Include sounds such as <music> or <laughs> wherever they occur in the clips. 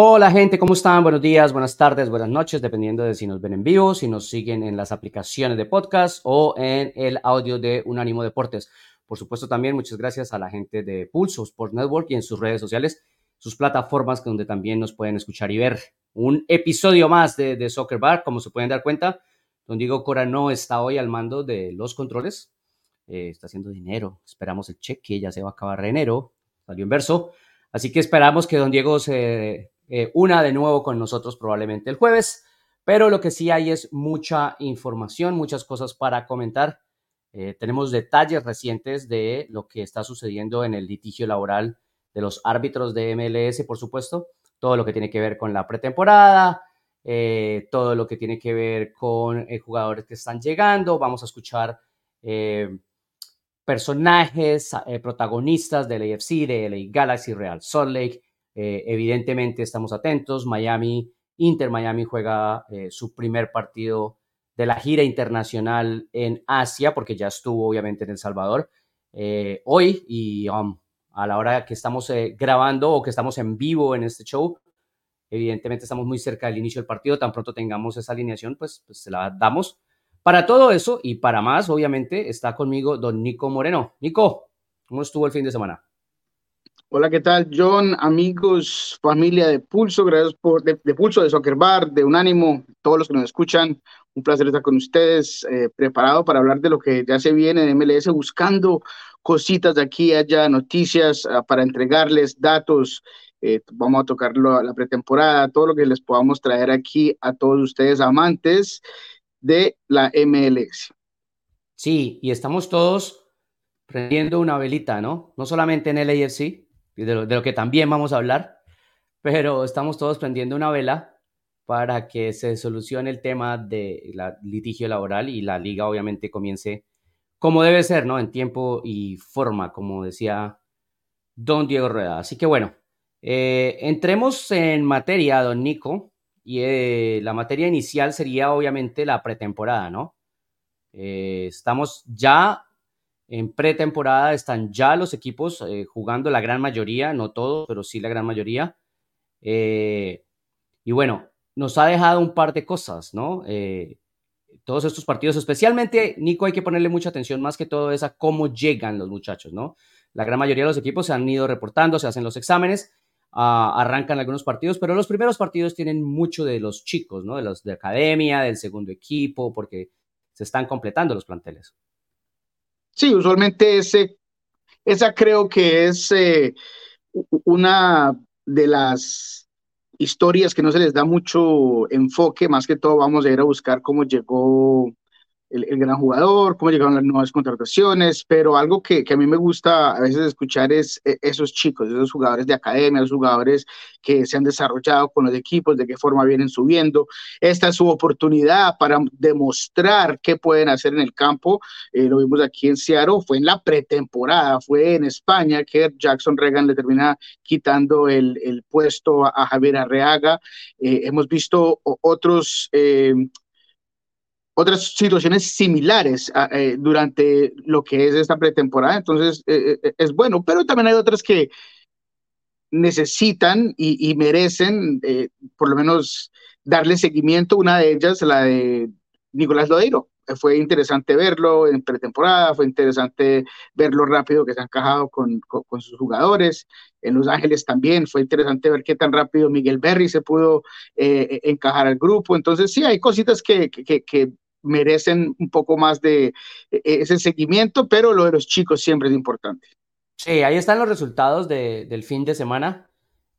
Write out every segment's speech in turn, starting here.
Hola gente, ¿cómo están? Buenos días, buenas tardes, buenas noches, dependiendo de si nos ven en vivo, si nos siguen en las aplicaciones de podcast o en el audio de Unánimo Deportes. Por supuesto, también muchas gracias a la gente de Pulso Sport Network y en sus redes sociales, sus plataformas donde también nos pueden escuchar y ver. Un episodio más de, Soccer Bar, como se pueden dar cuenta. Don Diego Cora no está hoy al mando de los controles, eh, está haciendo dinero. Esperamos el cheque, ya se va a acabar enero, salió en verso. Así que esperamos que don Diego se eh, una de nuevo con nosotros probablemente el jueves, pero lo que sí hay es mucha información, muchas cosas para comentar. Eh, tenemos detalles recientes de lo que está sucediendo en el litigio laboral de los árbitros de MLS, por supuesto, todo lo que tiene que ver con la pretemporada, eh, todo lo que tiene que ver con jugadores que están llegando. Vamos a escuchar personajes, protagonistas del AFC, de LA Galaxy, Real Salt Lake, eh, evidentemente estamos atentos. Miami, Inter Miami juega eh, su primer partido de la gira internacional en Asia, porque ya estuvo obviamente en El Salvador eh, hoy y um, a la hora que estamos grabando o que estamos en vivo en este show, evidentemente estamos muy cerca del inicio del partido, tan pronto tengamos esa alineación, pues, pues se la damos. Para todo eso y para más, obviamente, está conmigo don Nico Moreno. Nico, ¿cómo estuvo el fin de semana? Hola, ¿qué tal, John? Amigos, familia de Pulso, gracias por, de, Pulso, de Soccer Bar, de Unánimo, todos los que nos escuchan. Un placer estar con ustedes, eh, preparado para hablar de lo que ya se viene de MLS, buscando cositas de aquí allá, noticias ah, para entregarles datos. Eh, vamos a tocar la pretemporada, todo lo que les podamos traer aquí a todos ustedes amantes de la MLS. Sí, y estamos todos prendiendo una velita, ¿no? No solamente en el AFC, de lo, que también vamos a hablar, pero estamos todos prendiendo una vela para que se solucione el tema del litigio laboral y la liga obviamente comience como debe ser, ¿no? En tiempo y forma, como decía don Diego Rueda. Así que bueno, eh, entremos en materia, don Nico, y eh, la materia inicial sería obviamente la pretemporada, ¿no? Eh, estamos ya en pretemporada están ya los equipos eh, jugando la gran mayoría, no todos, pero sí la gran mayoría. Eh, y bueno, nos ha dejado un par de cosas, ¿no? Eh, todos estos partidos, especialmente, Nico, hay que ponerle mucha atención más que todo es a cómo llegan los muchachos, ¿no? La gran mayoría de los equipos se han ido reportando, se hacen los exámenes, arrancan algunos partidos, pero los primeros partidos tienen mucho de los chicos, ¿no? De los de academia, del segundo equipo, porque se están completando los planteles. Sí, usualmente ese, esa creo que es eh, una de las historias que no se les da mucho enfoque, más que todo vamos a ir a buscar cómo llegó el, gran jugador, cómo llegaron las nuevas contrataciones, pero algo que, que, a mí me gusta a veces escuchar es eh, esos chicos, esos jugadores de academia, esos jugadores que se han desarrollado con los equipos, de qué forma vienen subiendo. Esta es su oportunidad para demostrar qué pueden hacer en el campo. Eh, lo vimos aquí en Seattle, fue en la pretemporada, fue en España que Jackson Reagan le termina quitando el, el puesto a, Javier Arreaga. Eh, hemos visto otros otras situaciones similares eh, durante lo que es esta pretemporada, entonces eh, eh, es bueno, pero también hay otras que necesitan y, merecen por lo menos darle seguimiento, una de ellas, la de Nicolás Lodeiro. Fue interesante verlo en pretemporada, fue interesante ver lo rápido que se ha encajado con, sus jugadores. En Los Ángeles también fue interesante ver qué tan rápido Miguel Berry se pudo encajar al grupo. Entonces sí, hay cositas que merecen un poco más de e, e, ese seguimiento, pero lo de los chicos siempre es importante. Sí, ahí están los resultados del fin de semana.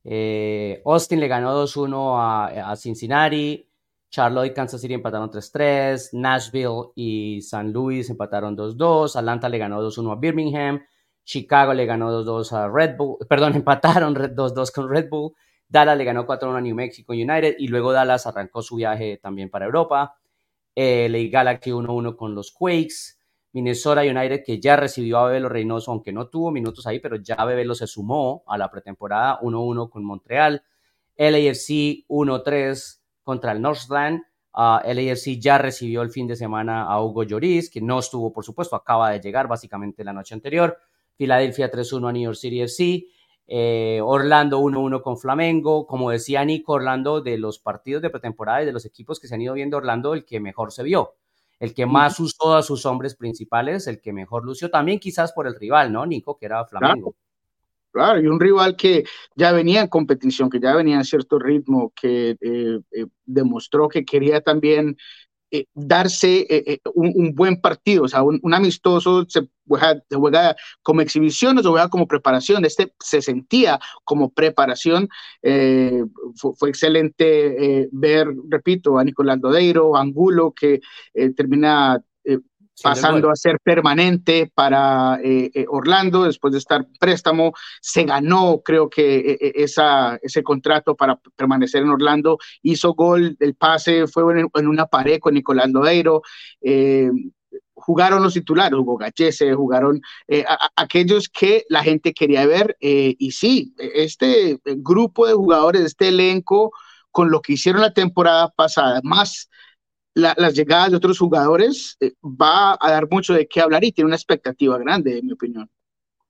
Eh, Austin le ganó 2-1 a, a, Cincinnati, Charlotte y Kansas City empataron 3-3, Nashville y San Luis empataron 2-2, Atlanta le ganó 2-1 a Birmingham, Chicago le ganó 2-2 a Red Bull, <laughs> perdón, empataron 2-2 con Red Bull, Dallas le ganó 4-1 a New Mexico United y luego Dallas arrancó su viaje también para Europa eh, LA Galaxy 1-1 con los Quakes, Minnesota United que ya recibió a Bebelo Reynoso, aunque no tuvo minutos ahí, pero ya Bebelo se sumó a la pretemporada 1-1 con Montreal, LAFC 1-3 contra el Northland, uh, LAFC ya recibió el fin de semana a Hugo Lloris, que no estuvo, por supuesto, acaba de llegar básicamente la noche anterior, Filadelfia 3-1 a New York City FC, eh, Orlando 1-1 con Flamengo, como decía Nico, Orlando de los partidos de pretemporada y de los equipos que se han ido viendo Orlando, el que mejor se vio, el que más usó a sus hombres principales, el que mejor lució, también quizás por el rival, ¿no, Nico? Que era Flamengo. Claro, y un rival que ya venía en competición, que ya venía en cierto ritmo, que eh, eh, demostró que quería también eh, darse un, buen partido, o sea, un, amistoso se juega, como exhibición o se juega como preparación. Este se sentía como preparación. fue, excelente ver, repito, a Nicolás Dodeiro, Angulo, que termina pasando a ser permanente para eh, eh, Orlando después de estar préstamo. Se ganó, creo que, eh, ese contrato para permanecer en Orlando. Hizo gol, el pase fue en, una pared con Nicolás Lodeiro. jugaron los titulares, Hugo Gachese, jugaron aquellos que la gente quería ver. y sí, este grupo de jugadores, este elenco, con lo que hicieron la temporada pasada, más las llegadas de otros jugadores eh, va a dar mucho de qué hablar y tiene una expectativa grande, en mi opinión.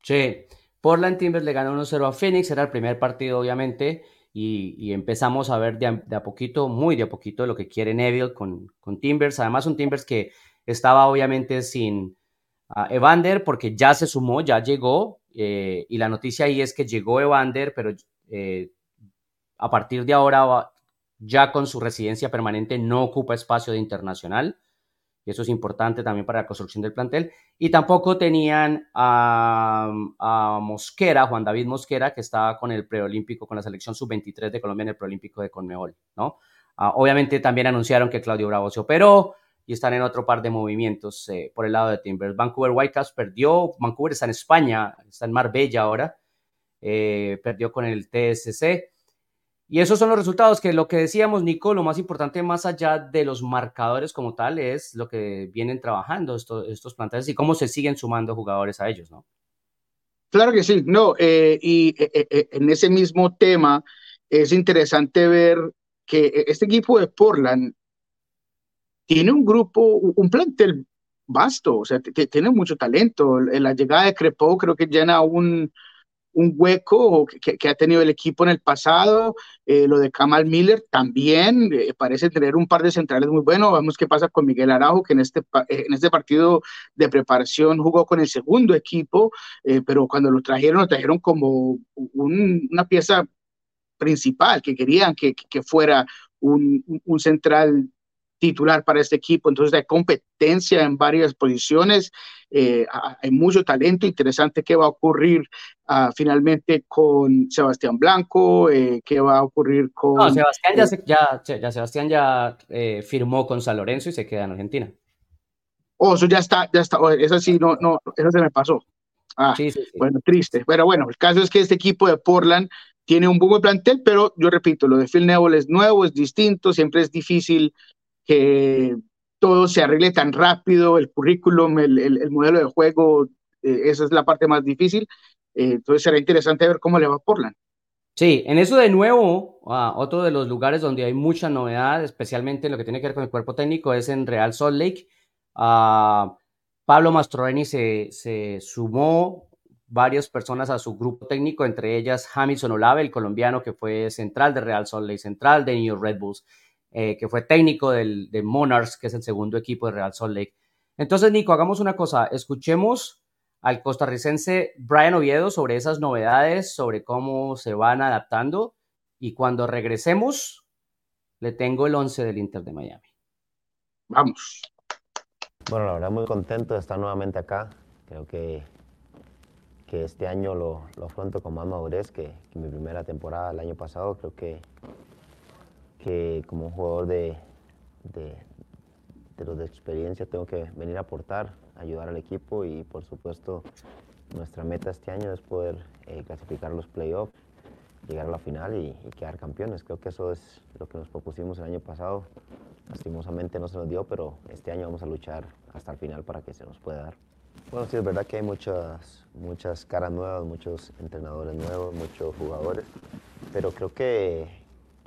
Sí, Portland Timbers le ganó 1-0 a Phoenix, era el primer partido, obviamente, y, empezamos a ver de a, poquito, muy de a poquito, lo que quiere Neville con, con Timbers. Además, un Timbers que estaba obviamente sin uh, Evander, porque ya se sumó, ya llegó, eh, y la noticia ahí es que llegó Evander, pero eh, a partir de ahora ya con su residencia permanente no ocupa espacio de internacional, y eso es importante también para la construcción del plantel, y tampoco tenían a, Mosquera, Juan David Mosquera, que estaba con el preolímpico, con la selección sub-23 de Colombia en el preolímpico de Conmebol, ¿no? Ah, obviamente también anunciaron que Claudio Bravo se operó y están en otro par de movimientos eh, por el lado de Timbers. Vancouver Whitecaps perdió, Vancouver está en España, está en Marbella ahora, eh, perdió con el TSC. Y esos son los resultados que lo que decíamos, Nico, lo más importante más allá de los marcadores como tal es lo que vienen trabajando estos, estos planteles y cómo se siguen sumando jugadores a ellos, ¿no? Claro que sí, no, eh, y eh, eh, en ese mismo tema es interesante ver que este equipo de Portland tiene un grupo, un plantel vasto, o sea, tiene mucho talento. La llegada de Crepo creo que llena un, un hueco que, ha tenido el equipo en el pasado. Eh, lo de Kamal Miller también eh, parece tener un par de centrales muy buenos. Vemos qué pasa con Miguel Araujo, que en este, eh, en este partido de preparación jugó con el segundo equipo, pero cuando lo trajeron, lo trajeron como una pieza principal, que querían que, que fuera un, un central titular para este equipo. Entonces hay competencia en varias posiciones, eh, hay mucho talento interesante que va a ocurrir uh, finalmente con Sebastián Blanco, eh, qué va a ocurrir con... No, Sebastián ya, ya, ya, Sebastián ya eh, firmó con San Lorenzo y se queda en Argentina. Oh, eso ya está, ya está, oh, eso sí, no, no, eso se me pasó. Ah, sí, sí, bueno, triste. Pero bueno, el caso es que este equipo de Portland tiene un buen plantel, pero yo repito, lo de Phil Neville es nuevo, es distinto, siempre es difícil que todo se arregle tan rápido, el currículum, el, el, modelo de juego, eh, esa es la parte más difícil. Eh, entonces será interesante ver cómo le va a Portland. Sí, en eso de nuevo, otro de los lugares donde hay mucha novedad, especialmente en lo que tiene que ver con el cuerpo técnico, es en Real Salt Lake. Pablo Mastroeni se, se sumó varias personas a su grupo técnico, entre ellas Hamilton Olave, el colombiano que fue central de Real Salt Lake, central de New Red Bulls. Eh, que fue técnico del, de Monarchs, que es el segundo equipo de Real Salt Lake. Entonces, Nico, hagamos una cosa, escuchemos al costarricense Brian Oviedo sobre esas novedades, sobre cómo se van adaptando y cuando regresemos, le tengo el 11 del Inter de Miami. Vamos. Bueno, la verdad muy contento de estar nuevamente acá. Creo que, que este año lo, lo afronto con más madurez que, que mi primera temporada el año pasado. Creo que que como jugador de, de, de los de experiencia tengo que venir a aportar, ayudar al equipo y por supuesto nuestra meta este año es poder eh, clasificar los playoffs, llegar a la final y, quedar campeones. Creo que eso es lo que nos propusimos el año pasado. Lastimosamente no se nos dio, pero este año vamos a luchar hasta el final para que se nos pueda dar. Bueno, sí, es verdad que hay muchas, muchas caras nuevas, muchos entrenadores nuevos, muchos jugadores, pero creo que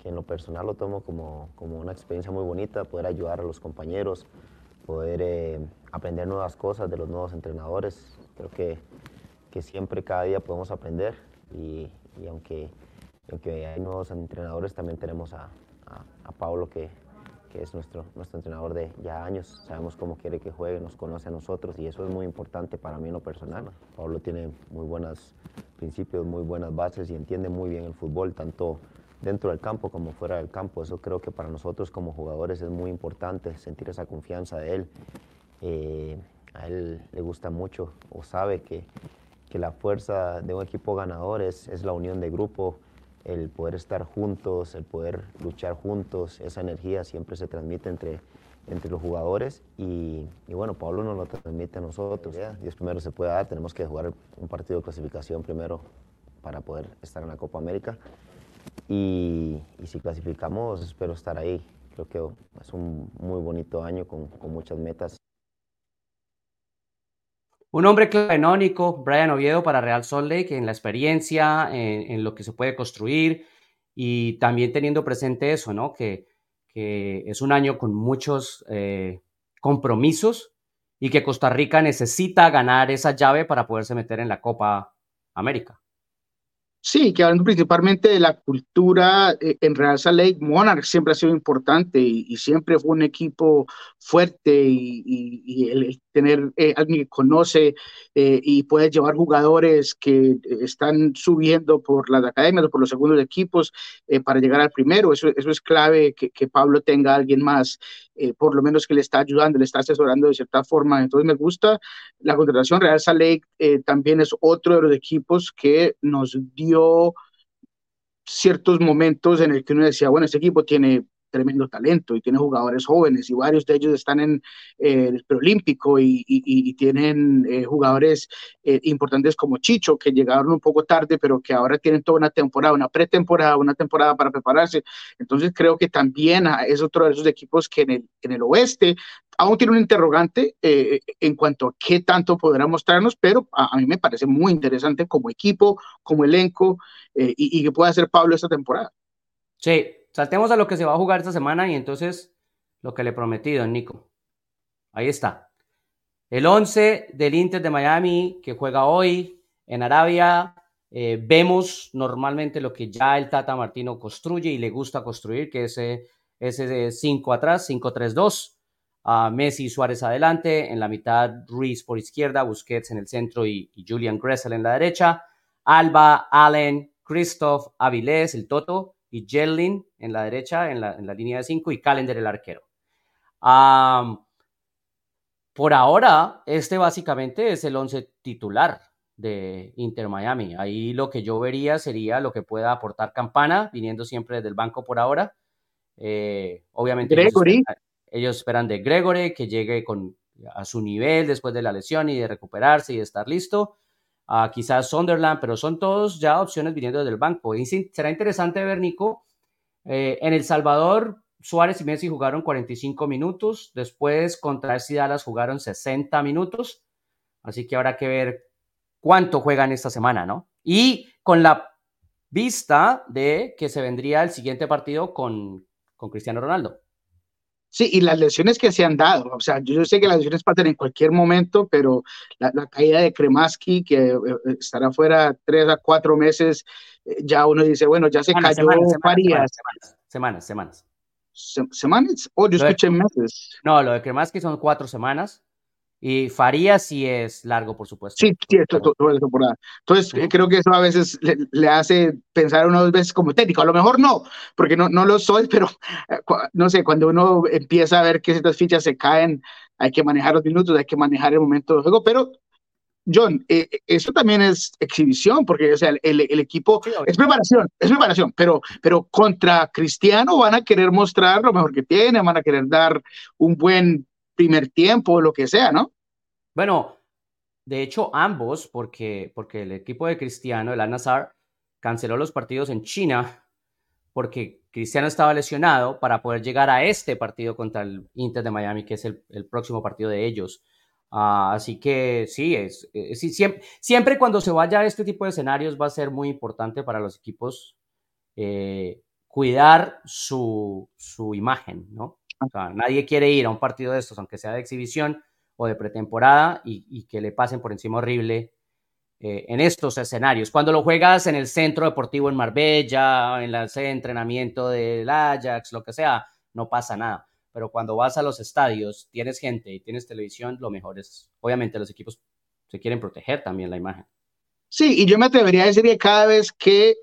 que en lo personal lo tomo como, como una experiencia muy bonita, poder ayudar a los compañeros, poder eh, aprender nuevas cosas de los nuevos entrenadores. Creo que, que, siempre, cada día podemos aprender y, y aunque, aunque hay nuevos entrenadores, también tenemos a, a, Pablo que, que, es nuestro, nuestro entrenador de ya años. Sabemos cómo quiere que juegue, nos conoce a nosotros y eso es muy importante para mí en lo personal. Pablo tiene muy buenos principios, muy buenas bases y entiende muy bien el fútbol, tanto dentro del campo como fuera del campo. Eso creo que para nosotros como jugadores es muy importante, sentir esa confianza de él. Eh, a él le gusta mucho o sabe que, que, la fuerza de un equipo ganador es, es la unión de grupo, el poder estar juntos, el poder luchar juntos, esa energía siempre se transmite entre, entre los jugadores y, y bueno, Pablo nos lo transmite a nosotros. Dios primero se puede dar, tenemos que jugar un partido de clasificación primero para poder estar en la Copa América y, si clasificamos, espero estar ahí. Creo que es un muy bonito año con, muchas metas. Un hombre canónico, Brian Oviedo para Real Salt Lake, en la experiencia, en, lo que se puede construir y también teniendo presente eso, ¿no? Que, es un año con muchos eh, compromisos y que Costa Rica necesita ganar esa llave para poderse meter en la Copa América. Sí, que hablando principalmente de la cultura eh, en Real Salt Lake, Monarch siempre ha sido importante y, siempre fue un equipo fuerte y, el, tener eh, alguien que conoce eh, y puede llevar jugadores que están subiendo por las academias o por los segundos equipos para llegar al primero, eso, eso es clave que, que Pablo tenga alguien más, por lo menos que le está ayudando, le está asesorando de cierta forma. Entonces me gusta la contratación. Real Salt Lake también es otro de los equipos que nos dio ciertos momentos en el que uno decía, bueno, este equipo tiene tremendo talento y tiene jugadores jóvenes y varios de ellos están en eh, el preolímpico y, tienen eh, jugadores eh, importantes como Chicho que llegaron un poco tarde pero que ahora tienen toda una temporada, una pretemporada, una temporada para prepararse. Entonces creo que también es otro de esos equipos que en el, en el oeste aún tiene un interrogante en cuanto a qué tanto podrá mostrarnos, pero a, mí me parece muy interesante como equipo, como elenco y, y que pueda hacer Pablo esta temporada. Sí, saltemos a lo que se va a jugar esta semana y entonces lo que le he prometido, Nico. Ahí está. El 11 del Inter de Miami que juega hoy en Arabia. Eh, vemos normalmente lo que ya el Tata Martino construye y le gusta construir, que es ese 5 atrás, 5-3-2. a Messi y Suárez adelante, en la mitad Ruiz por izquierda, Busquets en el centro y, Julian Gressel en la derecha. Alba, Allen, Christoph, Avilés, el Toto y Jellin en la derecha, en la, línea de 5, y Calendar el arquero. por ahora, este básicamente es el 11 titular de Inter Miami. Ahí lo que yo vería sería lo que pueda aportar Campana, viniendo siempre desde el banco por ahora. Eh, obviamente Ellos, esperan, de Gregory que llegue con, a su nivel después de la lesión y de recuperarse y de estar listo quizás Sunderland, pero son todos ya opciones viniendo desde el banco. Y será interesante ver, Nico, eh, en El Salvador, Suárez y Messi jugaron 45 minutos, después contra el Dallas jugaron 60 minutos, así que habrá que ver cuánto juegan esta semana, ¿no? Y con la vista de que se vendría el siguiente partido con, con Cristiano Ronaldo. Sí, y las lesiones que se han dado, o sea, yo, sé que las lesiones pasan en cualquier momento, pero la, caída de Kremaski, que eh, eh, estará fuera tres a cuatro meses, eh, ya uno dice, bueno, ya se cayó Farías. Semanas, semanas. ¿Semanas? Oh, yo escuché meses. No, lo de Kremaski son cuatro semanas. Y Farías sí es largo, por supuesto. Sí, sí, toda la temporada. Entonces, creo que eso a veces le, hace pensar unas veces como técnico. A lo mejor no, porque no, no lo soy, <laughs> pero eh, no sé, cuando uno empieza a ver que estas fichas se caen, hay que manejar los minutos, hay que manejar el momento de juego. Pero, John, eh, eso también es exhibición, porque o sea, el, el equipo es preparación, es preparación, pero, pero contra Cristiano van a querer mostrar lo mejor que tiene, van a querer dar un buen primer tiempo, lo que sea, ¿no? Bueno, de hecho ambos, porque, porque el equipo de Cristiano, el Al-Nazar, canceló los partidos en China porque Cristiano estaba lesionado para poder llegar a este partido contra el Inter de Miami, que es el, próximo partido de ellos. Ah, así que sí, es, siempre, siempre, cuando se vaya a este tipo de escenarios va a ser muy importante para los equipos eh, cuidar su, su imagen, ¿no? Nadie quiere ir a un partido de estos, aunque sea de exhibición o de pretemporada, y, que le pasen por encima horrible eh, en estos escenarios. Cuando lo juegas en el centro deportivo en Marbella, en el entrenamiento del Ajax, lo que sea, no pasa nada. Pero cuando vas a los estadios, tienes gente y tienes televisión, lo mejor es, obviamente los equipos se quieren proteger también la imagen. Sí, y yo me atrevería a decir que cada vez que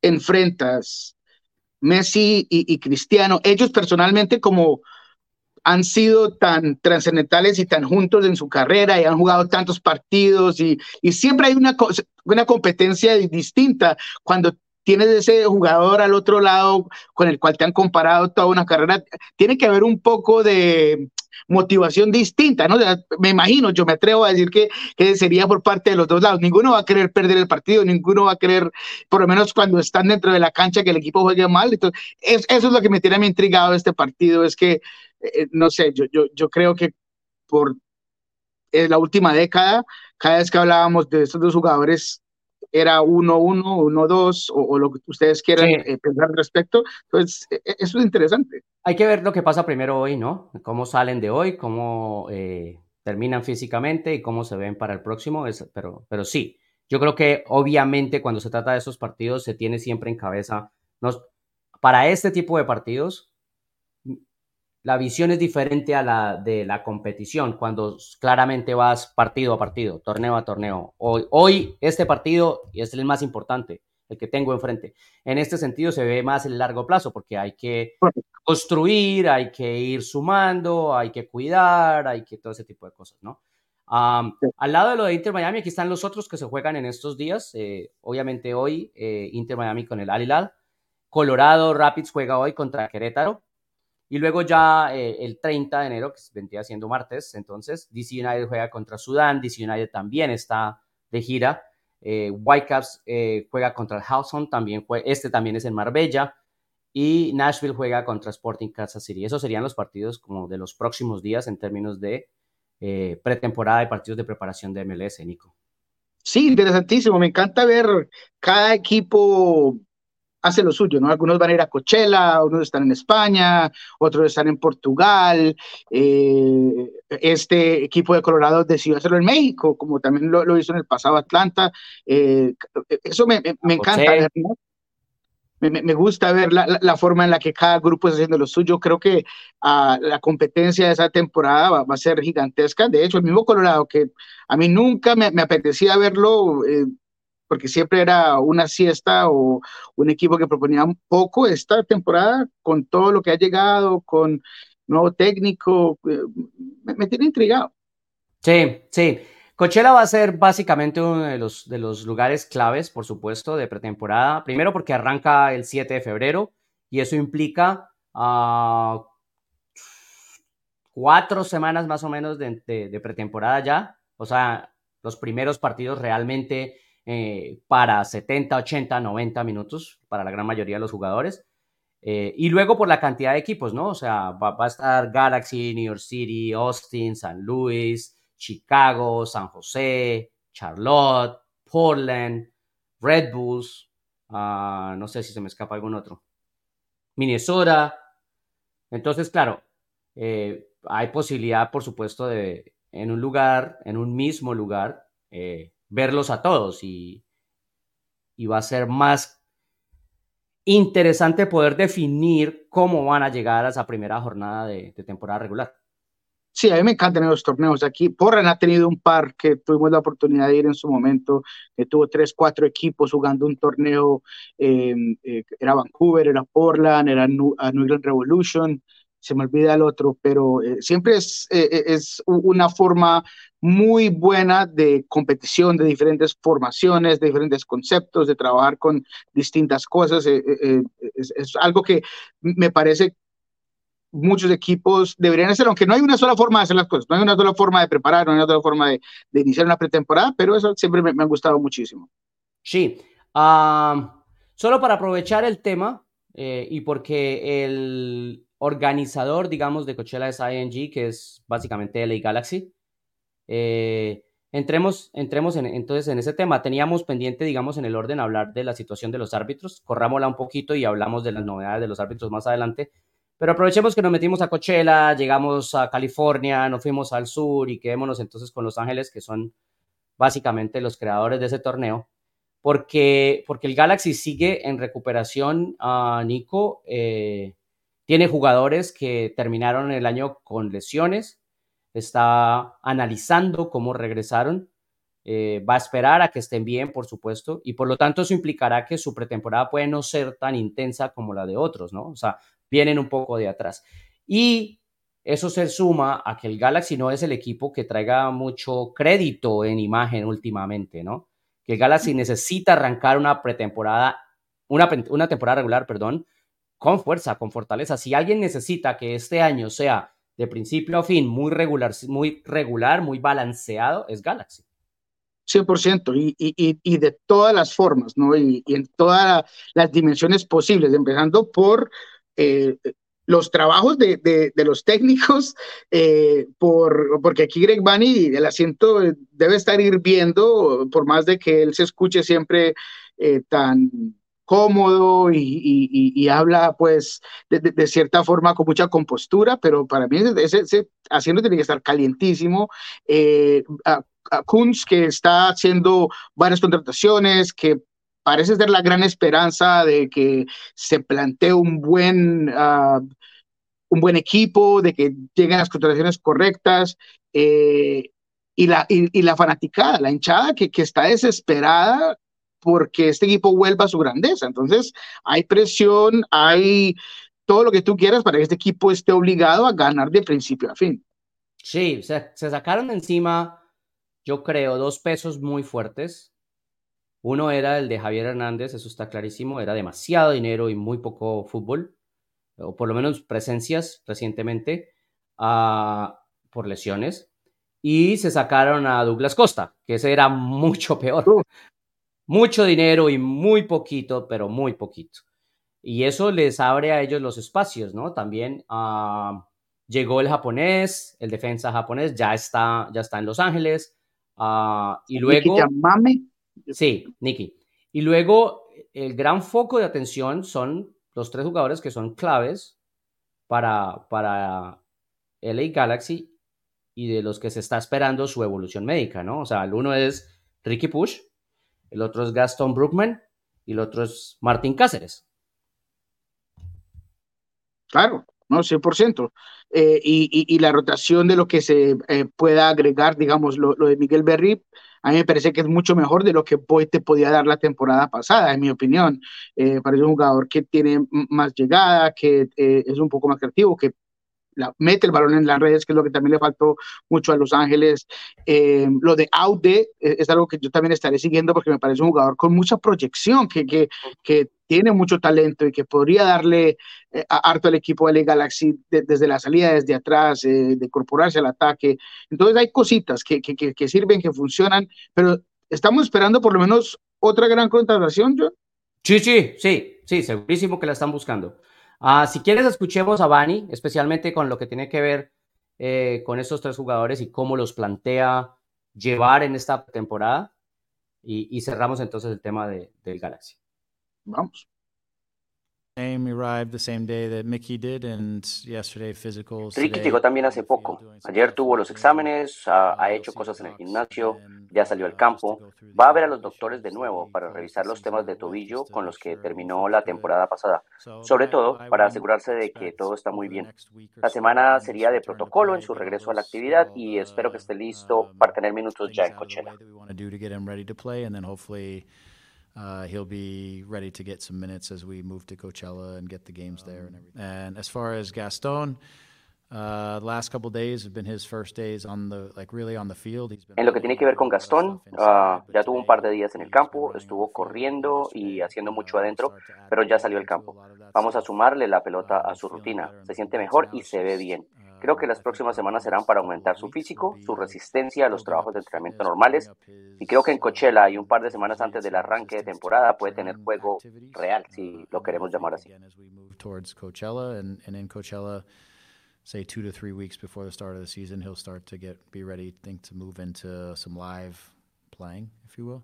enfrentas Messi y, Cristiano, ellos personalmente como han sido tan trascendentales y tan juntos en su carrera y han jugado tantos partidos y, y siempre hay una, una competencia distinta. Cuando tienes ese jugador al otro lado con el cual te han comparado toda una carrera, tiene que haber un poco de motivación distinta, ¿no? Me imagino, yo me atrevo a decir que, que sería por parte de los dos lados. Ninguno va a querer perder el partido, ninguno va a querer, por lo menos cuando están dentro de la cancha, que el equipo juegue mal. Entonces, eso es lo que me tiene a mí intrigado este partido, es que, eh, no sé, yo, yo, yo creo que por la última década, cada vez que hablábamos de estos dos jugadores, era 1-1, 1-2 o, lo que ustedes quieran eh, pensar al respecto. Entonces, e, e, eso es interesante. Hay que ver lo que pasa primero hoy, ¿no? Cómo salen de hoy, cómo eh, terminan físicamente y cómo se ven para el próximo. Es, pero, pero sí, yo creo que obviamente cuando se trata de esos partidos se tiene siempre en cabeza, nos, para este tipo de partidos, la visión es diferente a la de la competición, cuando claramente vas partido a partido, torneo a torneo. Hoy, hoy este partido es el más importante, el que tengo enfrente. En este sentido se ve más el largo plazo, porque hay que construir, hay que ir sumando, hay que cuidar, hay que todo ese tipo de cosas, ¿no? Al lado de lo de Inter Miami, aquí están los otros que se juegan en estos días. Eh, obviamente hoy eh, Inter Miami con el Al Colorado Rapids juega hoy contra Querétaro. Y luego ya eh, el 30 de enero, que vendría siendo martes, entonces DC United juega contra Sudán, DC United también está de gira. Eh, Whitecaps eh, juega contra el Hawthorne, también este también es en Marbella. Y Nashville juega contra Sporting Kansas City. Esos serían los partidos como de los próximos días en términos de eh, pretemporada y partidos de preparación de MLS, Nico. Sí, interesantísimo. Me encanta ver cada equipo hace lo suyo, ¿no? Algunos van a ir a Coachella, unos están en España, otros están en Portugal. Eh, este equipo de Colorado decidió hacerlo en México, como también lo, hizo en el pasado Atlanta. Eh, eso me, encanta. Me, gusta ver la, forma en la que cada grupo está haciendo lo suyo. Creo que ah, la competencia de esa temporada va, a ser gigantesca. De hecho, el mismo Colorado, que a mí nunca me, apetecía verlo, eh, porque siempre era una siesta o un equipo que proponía un poco esta temporada con todo lo que ha llegado, con nuevo técnico, eh, me, tiene intrigado. Sí, sí. Coachella va a ser básicamente uno de los, de los lugares claves, por supuesto, de pretemporada. Primero porque arranca el 7 de febrero y eso implica uh, cuatro semanas más o menos de, de, pretemporada ya. O sea, los primeros partidos realmente eh, para 70, 80, 90 minutos para la gran mayoría de los jugadores. Eh, y luego por la cantidad de equipos, ¿no? O sea, va, a estar Galaxy, New York City, Austin, San Luis, Chicago, San José, Charlotte, Portland, Red Bulls, ah, no sé si se me escapa algún otro, Minnesota. Entonces, claro, eh, hay posibilidad, por supuesto, de en un lugar, en un mismo lugar, verlos a todos y, va a ser más interesante poder definir cómo van a llegar a esa primera jornada de, temporada regular. Sí, a mí me encantan los torneos aquí. Porran ha tenido un par que tuvimos la oportunidad de ir en su momento, que tuvo tres, cuatro equipos jugando un torneo. Em, eh, era Vancouver, era Portland, era New, England Revolution, se me olvida el otro, pero eh, siempre es, eh, es una forma muy buena de competición, de diferentes formaciones, de diferentes conceptos, de trabajar con distintas cosas. Eh, eh, eh, es, algo que me parece muchos equipos deberían hacer, aunque no hay una sola forma de hacer las cosas, no hay una sola forma de preparar, no hay una sola forma de, iniciar una pretemporada, pero eso siempre me, ha gustado muchísimo. Sí, solo para aprovechar el tema y porque el organizador, digamos, de Coachella es ING, que es básicamente LA Galaxy, eh, entremos entremos en, entonces en ese tema. Teníamos pendiente, digamos, en el orden hablar de la situación de los árbitros. Corrámosla un poquito y hablamos de las novedades de los árbitros más adelante. Pero aprovechemos que nos metimos a Coachella, llegamos a California, nos fuimos al sur y quedémonos entonces con Los Ángeles, que son básicamente los creadores de ese torneo, porque, porque el Galaxy sigue en recuperación, a Nico. Eh, tiene jugadores que terminaron el año con lesiones, está analizando cómo regresaron, eh, va a esperar a que estén bien, por supuesto, y por lo tanto eso implicará que su pretemporada puede no ser tan intensa como la de otros, ¿no? O sea, vienen un poco de atrás. Y eso se suma a que el Galaxy no es el equipo que traiga mucho crédito en imagen últimamente, ¿no? Que el Galaxy necesita arrancar una pretemporada, una, una temporada regular, perdón, con fuerza, con fortaleza. Si alguien necesita que este año sea de principio a fin muy regular, muy regular, muy balanceado, es Galaxy. 100% y, y, y, de todas las formas, ¿no? Y, en todas las dimensiones posibles, empezando por eh, los trabajos de, de, los técnicos, eh, por, porque aquí Greg Bunny, el asiento debe estar hirviendo, por más de que él se escuche siempre eh, tan cómodo y, habla pues de, cierta forma con mucha compostura, pero para mí ese, ese asiento tiene que estar calientísimo. Eh, a, Kunz que está haciendo varias contrataciones, que parece ser la gran esperanza de que se plantee un buen, uh, un buen equipo, de que lleguen las contrataciones correctas. Eh, y la, y, y, la fanaticada, la hinchada que, que está desesperada porque este equipo vuelva a su grandeza. Entonces, hay presión, hay todo lo que tú quieras para que este equipo esté obligado a ganar de principio a fin. Sí, se, se sacaron encima, yo creo, dos pesos muy fuertes. Uno era el de Javier Hernández, eso está clarísimo, era demasiado dinero y muy poco fútbol, o por lo menos presencias recientemente, uh, por lesiones. Y se sacaron a Douglas Costa, que ese era <laughs> mucho peor mucho dinero y muy poquito, pero muy poquito. Y eso les abre a ellos los espacios, ¿no? También uh, llegó el japonés, el defensa japonés, ya está, ya está en Los Ángeles. Uh, y luego... Sí, Nicky. Y luego el gran foco de atención son los tres jugadores que son claves para, para LA Galaxy y de los que se está esperando su evolución médica, ¿no? O sea, el uno es Ricky Push, el otro es Gaston Brookman y el otro es Martín Cáceres. Claro, no, 100%. Eh, y, la rotación de lo que se eh, pueda agregar, digamos, lo, de Miguel Berry, a mí me parece que es mucho mejor de lo que Boy te podía dar la temporada pasada, en mi opinión. Eh, parece un jugador que tiene más llegada, que eh, es un poco más creativo, que mete el balón en las redes, que es lo que también le faltó mucho a Los Ángeles. Eh, lo de Aude eh, es algo que yo también estaré siguiendo porque me parece un jugador con mucha proyección, que, que, que tiene mucho talento y que podría darle eh, harto al equipo de la Galaxy de, desde la salida, desde atrás, de incorporarse al ataque. Entonces hay cositas que, que, que, sirven, que funcionan, pero estamos esperando por lo menos otra gran contratación, John. Sí, sí, sí, sí, segurísimo que la están buscando. Uh, si quieres, escuchemos a Bani, especialmente con lo que tiene que ver eh, con estos tres jugadores y cómo los plantea llevar en esta temporada. Y, y cerramos entonces el tema de, del Galaxy. Vamos. Ricky llegó también hace poco. Ayer tuvo los exámenes, ha, ha, hecho cosas en el gimnasio, ya salió al campo. Va a ver a los doctores de nuevo para revisar los temas de tobillo con los que terminó la temporada pasada. Sobre todo para asegurarse de que todo está muy bien. La semana sería de protocolo en su regreso a la actividad y espero que esté listo para tener minutos ya en Coachella. Uh, he'll be ready to get some minutes as we move to Coachella and get the games there and everything. And as far as Gaston, uh, last couple days have been his first days on the like really on the field. He's been en lo que tiene que ver con Gastón, uh, ya tuvo un par de días en el campo, estuvo corriendo y haciendo mucho adentro, pero ya salió al campo. Vamos a sumarle la pelota a su rutina. Se siente mejor y se ve bien. Creo que las próximas semanas serán para aumentar su físico, su resistencia a los trabajos de entrenamiento normales. Y creo que en Coachella y un par de semanas antes del arranque de temporada puede tener juego real, si lo queremos llamar así. say two to three weeks before the start of the season, he'll start to get be ready, think to move into some live playing, if you will.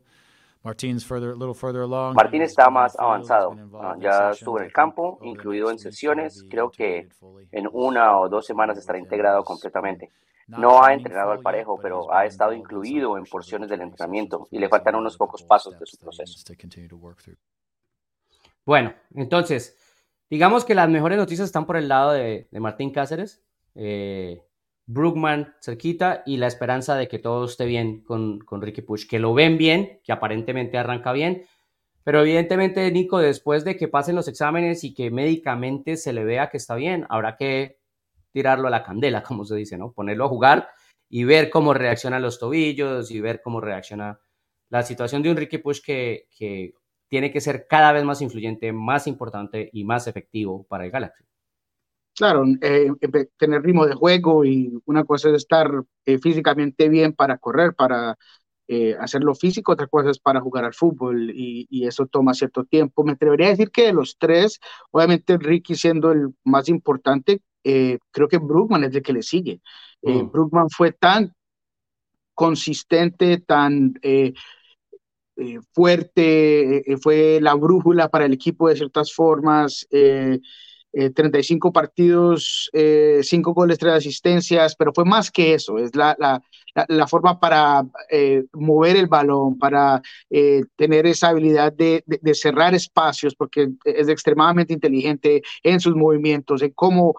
Martín está más avanzado. Ah, ya estuvo en el campo, incluido en sesiones. Creo que en una o dos semanas estará integrado completamente. No ha entrenado al parejo, pero ha estado incluido en porciones del entrenamiento y le faltan unos pocos pasos de su proceso. Bueno, entonces, digamos que las mejores noticias están por el lado de, Martín Cáceres. Eh, Brookman cerquita y la esperanza de que todo esté bien con, con Ricky Push, que lo ven bien, que aparentemente arranca bien, pero evidentemente, Nico, después de que pasen los exámenes y que médicamente se le vea que está bien, habrá que tirarlo a la candela, <laughs> como se dice, ¿no? Ponerlo a jugar y ver cómo reaccionan los tobillos y ver cómo reacciona la situación de un Ricky Push que, que tiene que ser cada vez más influyente, más importante y más efectivo para el Galaxy claro, eh, tener ritmo de juego y una cosa es estar eh, físicamente bien para correr, para eh, hacerlo físico, otra cosa es para jugar al fútbol y, eso toma cierto tiempo. Me atrevería a decir que de los tres, obviamente Ricky siendo el más importante, creo que Brookman es el que le sigue. Mm. Brookman fue tan consistente, tan... fuerte, fue la brújula para el equipo de ciertas formas, 35 eh, partidos, 5 eh, goles, 3 asistencias, pero fue más que eso, es la, la, la, forma para eh, mover el balón, para tener esa habilidad de, de, cerrar espacios, porque es extremadamente inteligente en sus movimientos, en cómo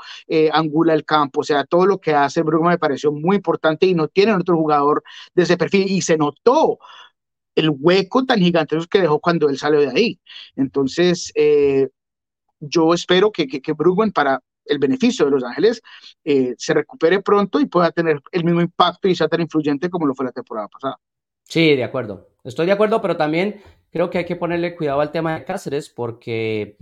angula el campo, o sea, todo lo que hace Bruno me pareció muy importante y no tiene otro jugador de ese perfil y se notó el hueco tan gigante que dejó cuando él salió de ahí. Entonces, eh, yo espero que, que, para el beneficio de Los Ángeles eh, se recupere pronto y pueda tener el mismo impacto y sea tan influyente como lo fue la temporada pasada. Sí, de acuerdo. Estoy de acuerdo, pero también creo que hay que ponerle cuidado al tema de Cáceres porque,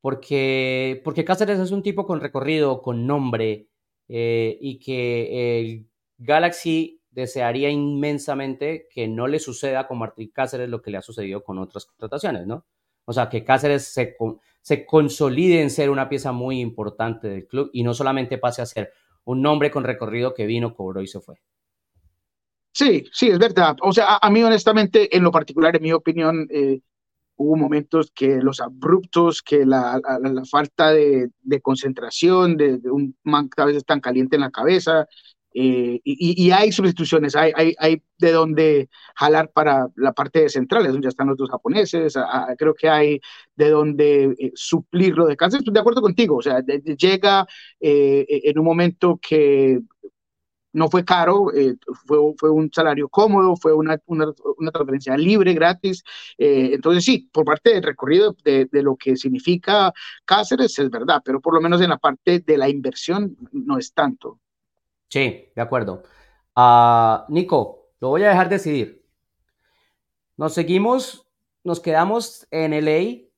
porque, porque Cáceres es un tipo con recorrido, con nombre eh, y que el Galaxy desearía inmensamente que no le suceda con Martín Cáceres lo que le ha sucedido con otras contrataciones, ¿no? O sea, que Cáceres se, se consolide en ser una pieza muy importante del club y no solamente pase a ser un nombre con recorrido que vino, cobró y se fue. Sí, sí, es verdad. O sea, a, mí honestamente, en lo particular, en mi opinión, eh, hubo momentos que los abruptos, que la, falta de, concentración, de, un man a veces tan caliente en la cabeza, eh, y, hay sustituciones, hay, de donde jalar para la parte de centrales, donde ya están los dos japoneses, creo que hay de donde eh, suplir lo de Kansas. Estoy de acuerdo contigo, o sea, llega eh, en un momento que no fue caro, fue, fue, un salario cómodo, fue una transferencia libre, gratis. entonces, sí, por parte del recorrido de, de, lo que significa Cáceres es verdad, pero por lo menos en la parte de la inversión no es tanto. Sí, de acuerdo. Ah, Nico, lo voy a dejar decidir. Nos seguimos, nos quedamos en LA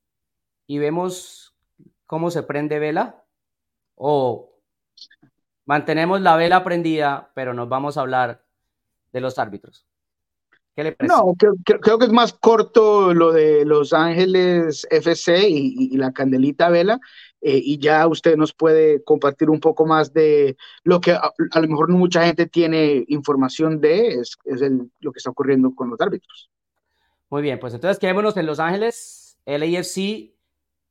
y vemos cómo se prende vela o mantenemos la vela prendida, pero nos vamos a hablar de los árbitros. ¿Qué le parece? No, creo, que es más corto lo de Los Ángeles FC y la candelita vela eh, y ya usted nos puede compartir un poco más de lo que a, lo mejor mucha gente tiene información de, es, es lo que está ocurriendo con los árbitros. Muy bien, pues entonces quedémonos en Los Ángeles. El AFC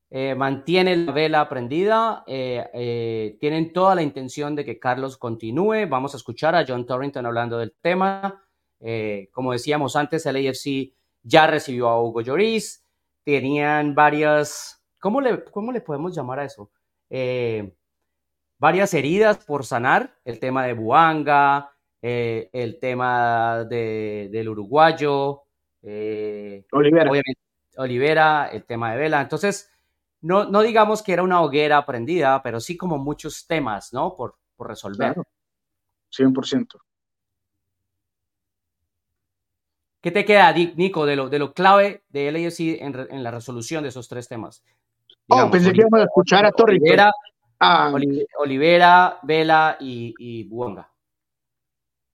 eh, mantiene la vela prendida, eh, tienen toda la intención de que Carlos continúe. Vamos a escuchar a John Torrington hablando del tema. como decíamos antes, el AFC ya recibió a Hugo Lloris, tenían varias ¿Cómo le, cómo le podemos llamar a eso? Eh, varias heridas por sanar, el tema de Buanga, eh, el tema del uruguayo, eh, Olivera. Olivera, el tema de Vela. Entonces, no, no digamos que era una hoguera prendida, pero sí como muchos temas, ¿no? Por, por resolver. Claro. 100%. ¿Qué te queda, Nico, de lo, de lo clave de LAFC en, en la resolución de esos tres temas? Oh, pensé que íbamos a escuchar a Torri. Olivera, ah. Olivera, Vela y, y Buonga.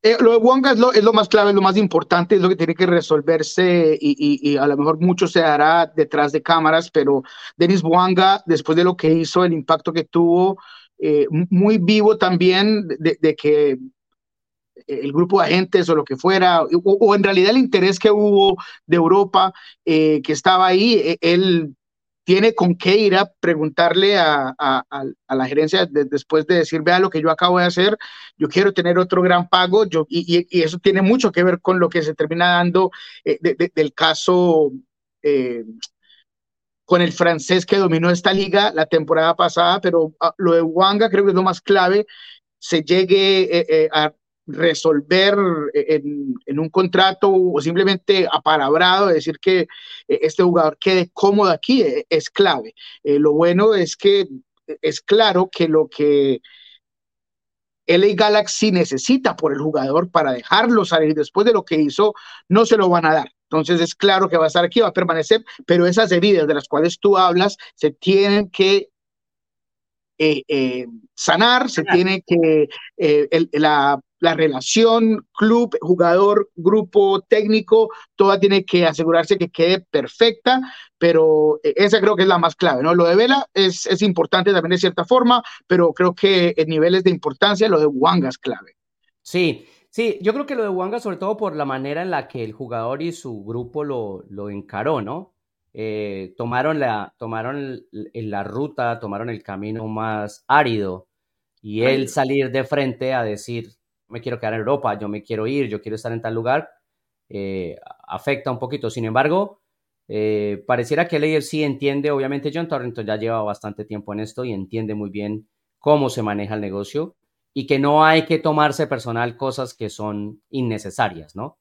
Eh, lo de Buonga es lo, es lo, más clave, es lo más importante, es lo que tiene que resolverse y, y, y, a lo mejor mucho se hará detrás de cámaras, pero Denis Buanga, después de lo que hizo, el impacto que tuvo, eh, muy vivo también de, de que el grupo de agentes o lo que fuera, o, en realidad el interés que hubo de Europa que estaba ahí, él tiene con qué ir a preguntarle a, la gerencia después de decir, vea lo que yo acabo de hacer, yo quiero tener otro gran pago, yo, y, eso tiene mucho que ver con lo que se termina dando eh, del caso eh, con el francés que dominó esta liga la temporada pasada, pero ah, lo de Wanga creo que es lo más clave, se llegue eh, a resolver en, un contrato o simplemente apalabrado, decir que eh, este jugador quede cómodo aquí eh, es clave. Eh, lo bueno es que es claro que lo que LA Galaxy necesita por el jugador para dejarlo salir después de lo que hizo, no se lo van a dar. Entonces es claro que va a estar aquí, va a permanecer, pero esas heridas de las cuales tú hablas se tienen que sanar, se tiene que la la relación club, jugador, grupo, técnico, toda tiene que asegurarse que quede perfecta, pero eh, esa creo que es la más clave, ¿no? Lo de Vela es, es importante también de cierta forma, pero creo que en niveles de importancia lo de Wanga es clave. Sí, sí, yo creo que lo de Wanga sobre todo por la manera en la que el jugador y su grupo lo, lo encaró, ¿no? Eh, tomaron, la, tomaron la ruta, tomaron el camino más árido y él salir de frente a decir, me quiero quedar en Europa, yo me quiero ir, yo quiero estar en tal lugar, eh, afecta un poquito. Sin embargo, eh, pareciera que el sí entiende, obviamente John Torrington ya lleva bastante tiempo en esto y entiende muy bien cómo se maneja el negocio y que no hay que tomarse personal cosas que son innecesarias, ¿no?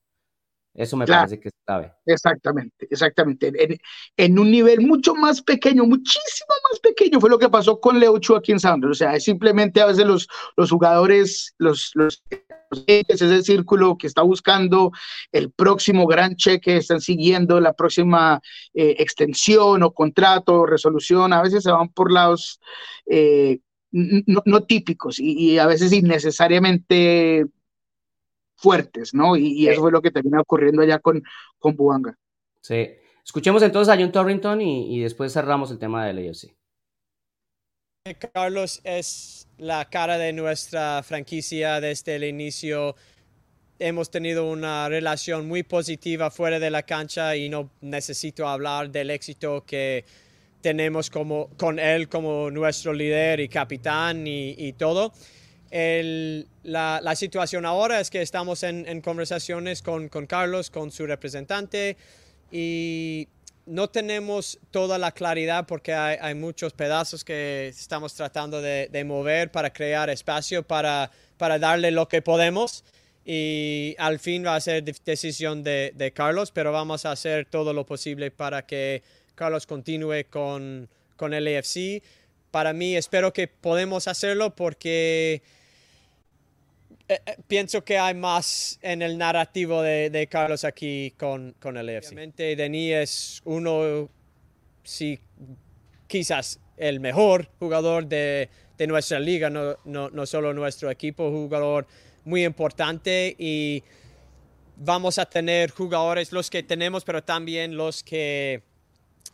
Eso me parece que es clave. Exactamente, exactamente. En, un nivel mucho más pequeño, muchísimo más pequeño, fue lo que pasó con Leo Chu aquí en Sounders. O sea, es simplemente a veces los, los jugadores, los, los, ese círculo que está buscando el próximo gran cheque, están siguiendo la próxima eh, extensión o contrato o resolución, a veces se van por lados eh, no, típicos y, y a veces innecesariamente fuertes, ¿no? Y, eso fue lo que termina ocurriendo allá con, con Buanga. Sí. Escuchemos entonces a John Torrington y, después cerramos el tema del AFC. Carlos es la cara de nuestra franquicia desde el inicio. Hemos tenido una relación muy positiva fuera de la cancha y no necesito hablar del éxito que tenemos como, con él como nuestro líder y capitán y, y todo la, situación ahora es que estamos en, conversaciones con, Carlos, con su representante, y no tenemos toda la claridad porque hay, muchos pedazos que estamos tratando de, mover para crear espacio para, para, darle lo que podemos. Y al fin va a ser decisión de, Carlos, pero vamos a hacer todo lo posible para que Carlos continúe con, con el AFC. Para mí espero que podemos hacerlo porque pienso que hay más en el narrativo de, Carlos aquí con, con el EFC. Obviamente Denis es uno, sí, quizás el mejor jugador de, nuestra liga, no, no, solo nuestro equipo, jugador muy importante y vamos a tener jugadores, los que tenemos, pero también los que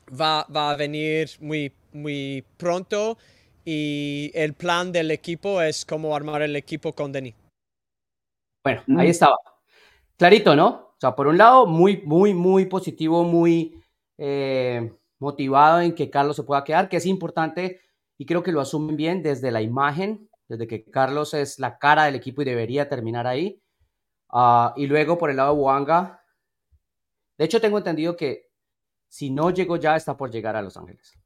va, va a venir muy, muy pronto y el plan del equipo es cómo armar el equipo con Denis. Bueno, ahí estaba. Clarito, ¿no? O sea, por un lado, muy, muy, muy positivo, muy eh, motivado en que Carlos se pueda quedar, que es importante y creo que lo asumen bien desde la imagen, desde que Carlos es la cara del equipo y debería terminar ahí. Ah, y luego por el lado de Wanga, de hecho tengo entendido que si no llegó ya está por llegar a Los Ángeles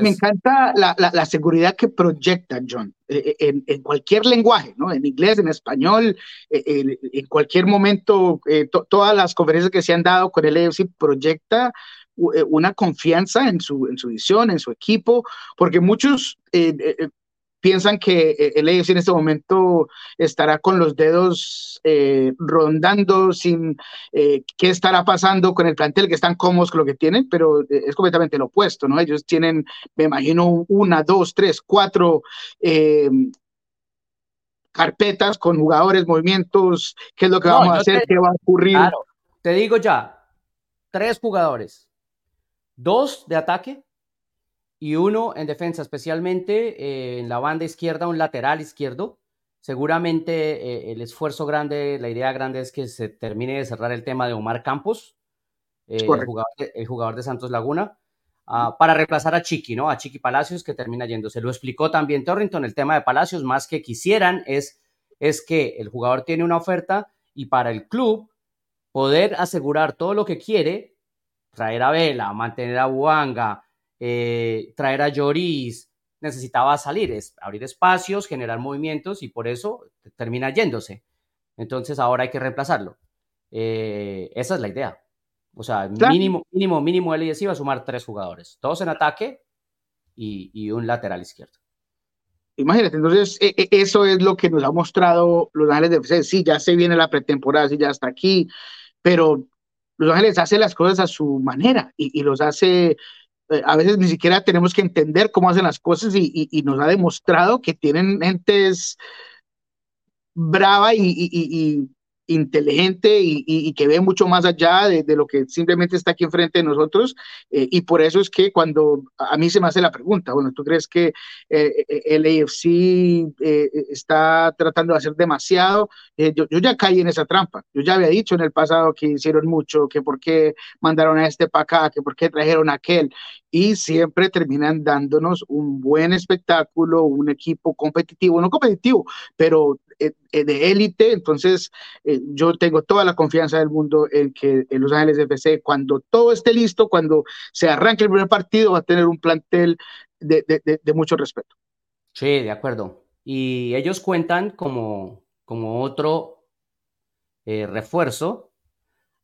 me, encanta la, seguridad que proyecta John eh, eh, en, cualquier lenguaje, ¿no? En inglés, en español, eh, en, cualquier momento, todas las conferencias que se han dado con el EFC proyecta una confianza en su, en su visión, en su equipo, porque muchos piensan que eh, el AFC en este momento estará con los dedos eh, rondando sin eh, qué estará pasando con el plantel, que están cómodos con lo que tienen, pero es completamente lo opuesto, ¿no? Ellos tienen, me imagino, una, dos, tres, cuatro carpetas con jugadores, movimientos, qué es lo que vamos a hacer, qué va a ocurrir. Claro, te digo ya, tres jugadores, dos de ataque y uno en defensa, especialmente eh, en la banda izquierda, un lateral izquierdo. Seguramente eh, el esfuerzo grande, la idea grande es que se termine de cerrar el tema de Omar Campos, eh, el, jugador de, Santos Laguna, ah, para reemplazar a Chiqui, ¿no? A Chiqui Palacios, que termina yéndose. Lo explicó también Torrington, el tema de Palacios, más que quisieran, es, es que el jugador tiene una oferta y para el club poder asegurar todo lo que quiere, traer a Vela, mantener a Buanga, eh, traer a Lloris, necesitaba salir, es abrir espacios, generar movimientos y por eso termina yéndose. Entonces ahora hay que reemplazarlo. Eh, esa es la idea. O sea, mínimo, mínimo, mínimo LS iba a sumar tres jugadores, dos en ataque y, un lateral izquierdo. Imagínate, entonces e, e, eso es lo que nos ha mostrado Los Ángeles de FC. Sí, ya se viene la pretemporada, sí, ya está aquí, pero Los Ángeles hace las cosas a su manera y, y los hace eh, a veces ni siquiera tenemos que entender cómo hacen las cosas y, nos ha demostrado que tienen gentes brava y, inteligente y, que ve mucho más allá de, lo que simplemente está aquí enfrente de nosotros. Eh, y por eso es que cuando a mí se me hace la pregunta, bueno, ¿tú crees que eh, eh el AFC está tratando de hacer demasiado? Yo, yo, ya caí en esa trampa. Yo ya había dicho en el pasado que hicieron mucho, que por qué mandaron a este para acá, que por qué trajeron a aquel. Y siempre terminan dándonos un buen espectáculo, un equipo competitivo, no competitivo, pero eh, eh, de élite, entonces eh, yo tengo toda la confianza del mundo en que en Los Ángeles FC, cuando todo esté listo, cuando se arranque el primer partido, va a tener un plantel de, de, mucho respeto. Sí, de acuerdo. Y ellos cuentan como, como otro refuerzo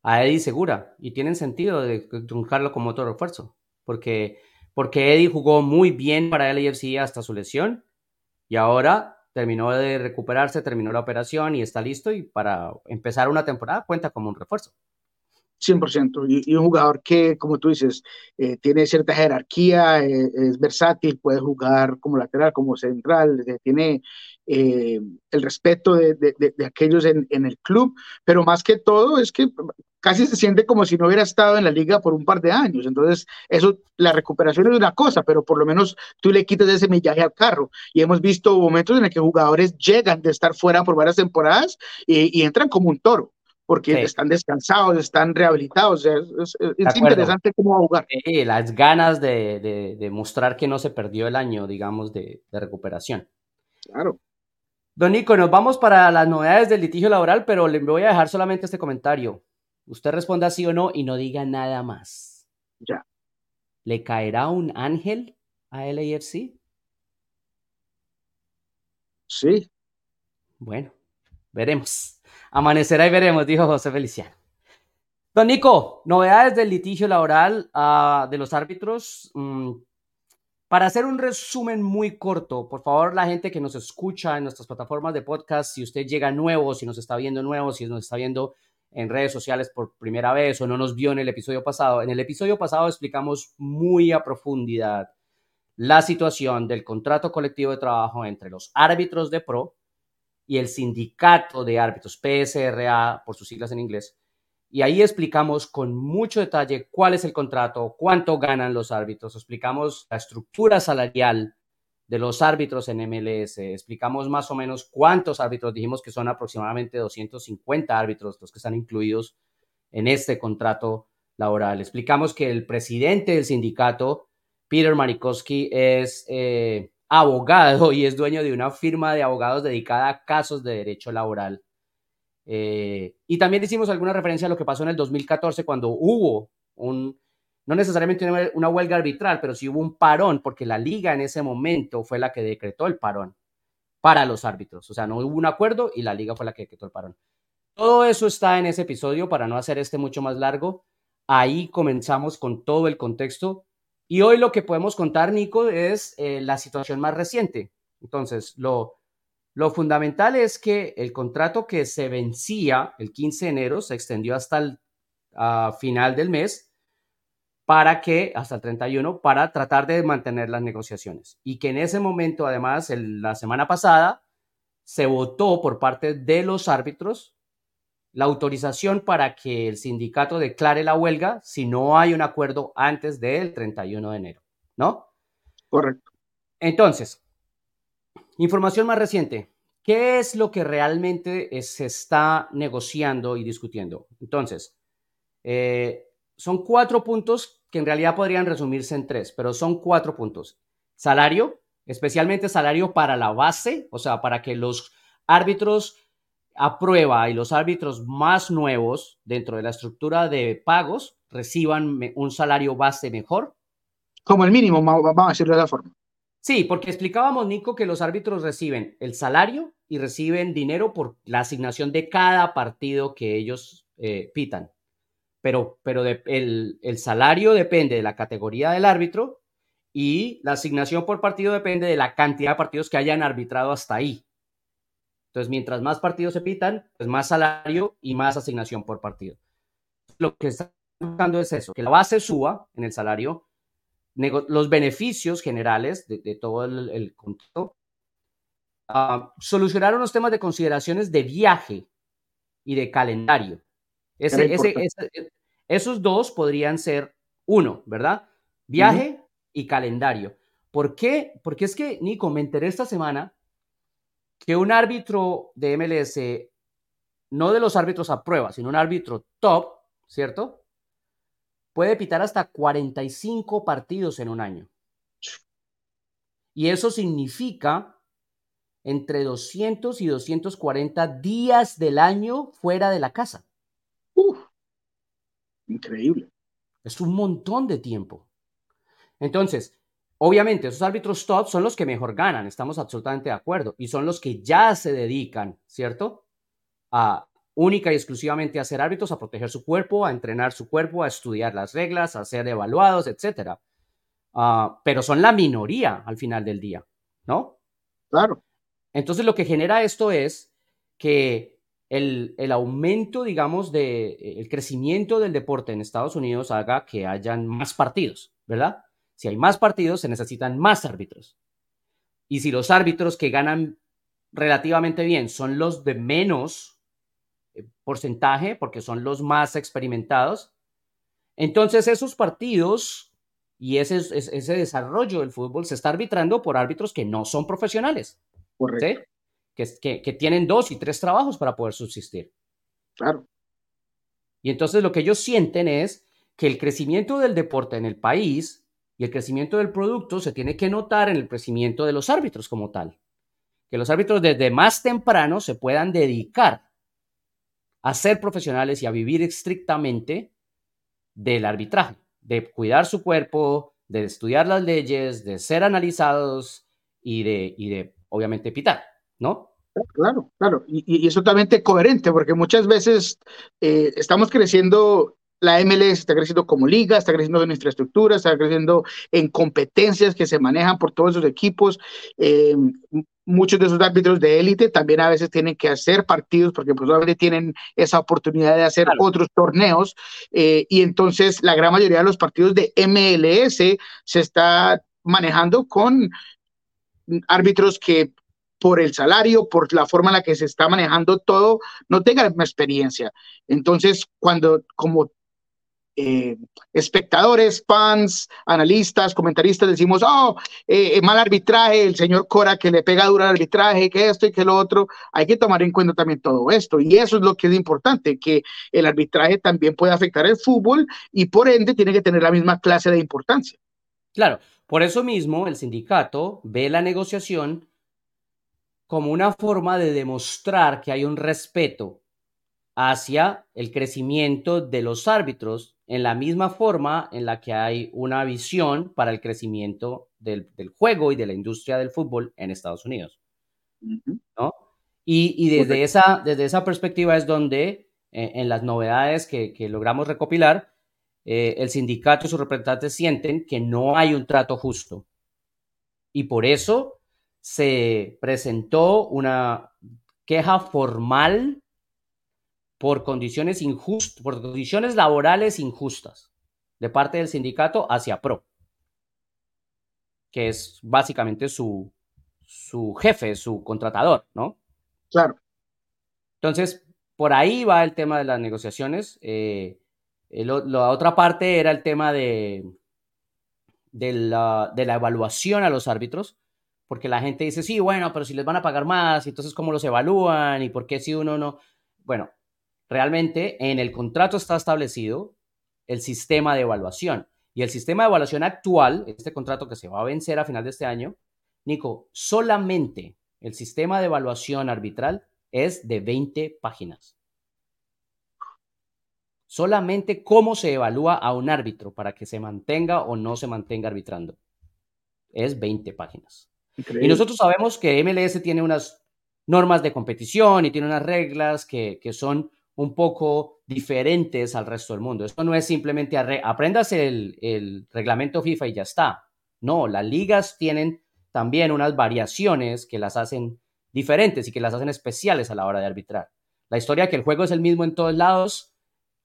a Eddie Segura y tienen sentido de truncarlo como otro refuerzo, porque, porque Eddie jugó muy bien para el AFC hasta su lesión y ahora terminó de recuperarse, terminó la operación y está listo y para empezar una temporada cuenta como un refuerzo. 100%. Y, un jugador que, como tú dices, eh, tiene cierta jerarquía, eh, es versátil, puede jugar como lateral, como central, eh, tiene el respeto de, de, aquellos en, en, el club, pero más que todo es que casi se siente como si no hubiera estado en la liga por un par de años. Entonces, eso, la recuperación es una cosa, pero por lo menos tú le quitas ese millaje al carro. Y hemos visto momentos en el que jugadores llegan de estar fuera por varias temporadas y entran como un toro porque están descansados, están rehabilitados. es, interesante cómo jugar. Sí, las ganas de, de, mostrar que no se perdió el año, digamos, de, de, recuperación. Claro. Don Nico, nos vamos para las novedades del litigio laboral, pero le voy a dejar solamente este comentario. Usted responda sí o no y no diga nada más. Ya. ¿Le caerá un ángel a LAFC? Sí. Bueno, veremos. Amanecerá y veremos, dijo José Feliciano. Don Nico, novedades del litigio laboral uh, de los árbitros. Mm, para hacer un resumen muy corto, por favor, la gente que nos escucha en nuestras plataformas de podcast, si usted llega nuevo, si nos está viendo nuevo, si nos está viendo en redes sociales por primera vez o no nos vio en el episodio pasado, en el episodio pasado explicamos muy a profundidad la situación del contrato colectivo de trabajo entre los árbitros de pro y el sindicato de árbitros, PSRA por sus siglas en inglés. Y ahí explicamos con mucho detalle cuál es el contrato, cuánto ganan los árbitros, explicamos la estructura salarial de los árbitros en MLS, explicamos más o menos cuántos árbitros, dijimos que son aproximadamente 250 árbitros los que están incluidos en este contrato laboral. Explicamos que el presidente del sindicato, Peter Marikowski, es eh, abogado y es dueño de una firma de abogados dedicada a casos de derecho laboral. Eh, y también hicimos alguna referencia a lo que pasó en el 2014 cuando hubo un, no necesariamente una huelga arbitral, pero sí hubo un parón, porque la liga en ese momento fue la que decretó el parón para los árbitros. O sea, no hubo un acuerdo y la liga fue la que decretó el parón. Todo eso está en ese episodio para no hacer este mucho más largo. Ahí comenzamos con todo el contexto y hoy lo que podemos contar, Nico, es eh, la situación más reciente. Entonces, lo, lo fundamental es que el contrato que se vencía el 15 de enero se extendió hasta el final del mes para que, hasta el 31, para tratar de mantener las negociaciones. Y que en ese momento, además, la semana pasada, se votó por parte de los árbitros la autorización para que el sindicato declare la huelga si no hay un acuerdo antes del 31 de enero, ¿no? Correcto. Entonces, información más reciente. ¿qué es lo que realmente se está negociando y discutiendo? Entonces, eh, son cuatro puntos que en realidad podrían resumirse en tres, pero son cuatro puntos. Salario, especialmente salario para la base, o sea, para que los árbitros a y los árbitros más nuevos dentro de la estructura de pagos reciban un salario base mejor. Como el mínimo, vamos a decirlo de esa forma. Sí, porque explicábamos, Nico, que los árbitros reciben el salario y reciben dinero por la asignación de cada partido que ellos eh, pitan. Pero, pero el, salario depende de la categoría del árbitro y la asignación por partido depende de la cantidad de partidos que hayan arbitrado hasta ahí. Entonces, mientras más partidos se pitan, pues más salario y más asignación por partido. Lo que está buscando es eso, que la base suba en el salario, los beneficios generales de, todo el, el ah, solucionar unos temas de consideraciones de viaje y de calendario. esos dos podrían ser uno, ¿verdad? Viaje y calendario. ¿Por qué? Porque es que, Nico, me enteré esta semana que un árbitro de MLS, no de los árbitros a prueba, sino un árbitro top, ¿cierto? Puede pitar hasta 45 partidos en un año. Y eso significa entre 200 y 240 días del año fuera de la casa. increíble. Es un montón de tiempo. Entonces, Obviamente, esos árbitros top son los que mejor ganan, estamos absolutamente de acuerdo, y son los que ya se dedican, ¿cierto? A única y exclusivamente a ser árbitros, a proteger su cuerpo, a entrenar su cuerpo, a estudiar las reglas, a ser evaluados, etc. Ah, pero son la minoría al final del día, ¿no? Claro. Entonces, lo que genera esto es que el, el aumento, digamos, de el crecimiento del deporte en Estados Unidos haga que hayan más partidos, ¿verdad? Si hay más partidos, se necesitan más árbitros. Y si los árbitros que ganan relativamente bien son los de menos porcentaje, porque son los más experimentados, entonces esos partidos y ese, ese desarrollo del fútbol se está arbitrando por árbitros que no son profesionales. Correcto. Que, que, tienen dos y tres trabajos para poder subsistir. Claro. Y entonces lo que ellos sienten es que el crecimiento del deporte en el país y el crecimiento del producto se tiene que notar en el crecimiento de los árbitros como tal. Que los árbitros desde más temprano se puedan dedicar a ser profesionales y a vivir estrictamente del arbitraje, de cuidar su cuerpo, de estudiar las leyes, de ser analizados y de, y de obviamente, pitar, ¿no? Claro, claro, y, es totalmente coherente, porque muchas veces eh, estamos creciendo la MLS está creciendo como liga, está creciendo en infraestructura, está creciendo en competencias que se manejan por todos esos equipos. Eh, muchos de esos árbitros de élite también a veces tienen que hacer partidos porque probablemente tienen esa oportunidad de hacer otros torneos eh, y entonces la gran mayoría de los partidos de MLS se está manejando con árbitros que por el salario, por la forma en la que se está manejando todo, no tengan experiencia. Entonces, cuando como eh, espectadores, fans, analistas, comentaristas, decimos, oh, eh, mal arbitraje, el señor Cora que le pega duro al arbitraje, que esto y que lo otro, hay que tomar en cuenta también todo esto. Y eso es lo que es importante, que el arbitraje también puede afectar el fútbol y por ende tiene que tener la misma clase de importancia. Claro, por eso mismo el sindicato ve la negociación como una forma de demostrar que hay un respeto hacia el crecimiento de los árbitros en la misma forma en la que hay una visión para el crecimiento del, juego y de la industria del fútbol en Estados Unidos. ¿no? Y, desde, esa, desde esa perspectiva es donde eh, en las novedades que, logramos recopilar, eh, el sindicato y sus representantes sienten que no hay un trato justo. Y por eso se presentó una queja formal por condiciones injustas, por condiciones laborales injustas de parte del sindicato hacia PRO, que es básicamente su, su jefe, su contratador, ¿no? Claro. Entonces, por ahí va el tema de las negociaciones. Eh, la otra parte era el tema de, de, la, de la evaluación a los árbitros, porque la gente dice, sí, bueno, pero si les van a pagar más, entonces ¿cómo los evalúan? ¿Y por qué si uno no? Bueno, realmente en el contrato está establecido el sistema de evaluación. Y el sistema de evaluación actual, este contrato que se va a vencer a final de este año, Nico, solamente el sistema de evaluación arbitral es de 20 páginas. Solamente cómo se evalúa a un árbitro para que se mantenga o no se mantenga arbitrando. Es 20 páginas. Y nosotros sabemos que MLS tiene unas normas de competición y tiene unas reglas que, son un poco diferentes al resto del mundo. Esto no es simplemente aprendas el, el reglamento FIFA y ya está. No, las ligas tienen también unas variaciones que las hacen diferentes y que las hacen especiales a la hora de arbitrar. La historia de que el juego es el mismo en todos lados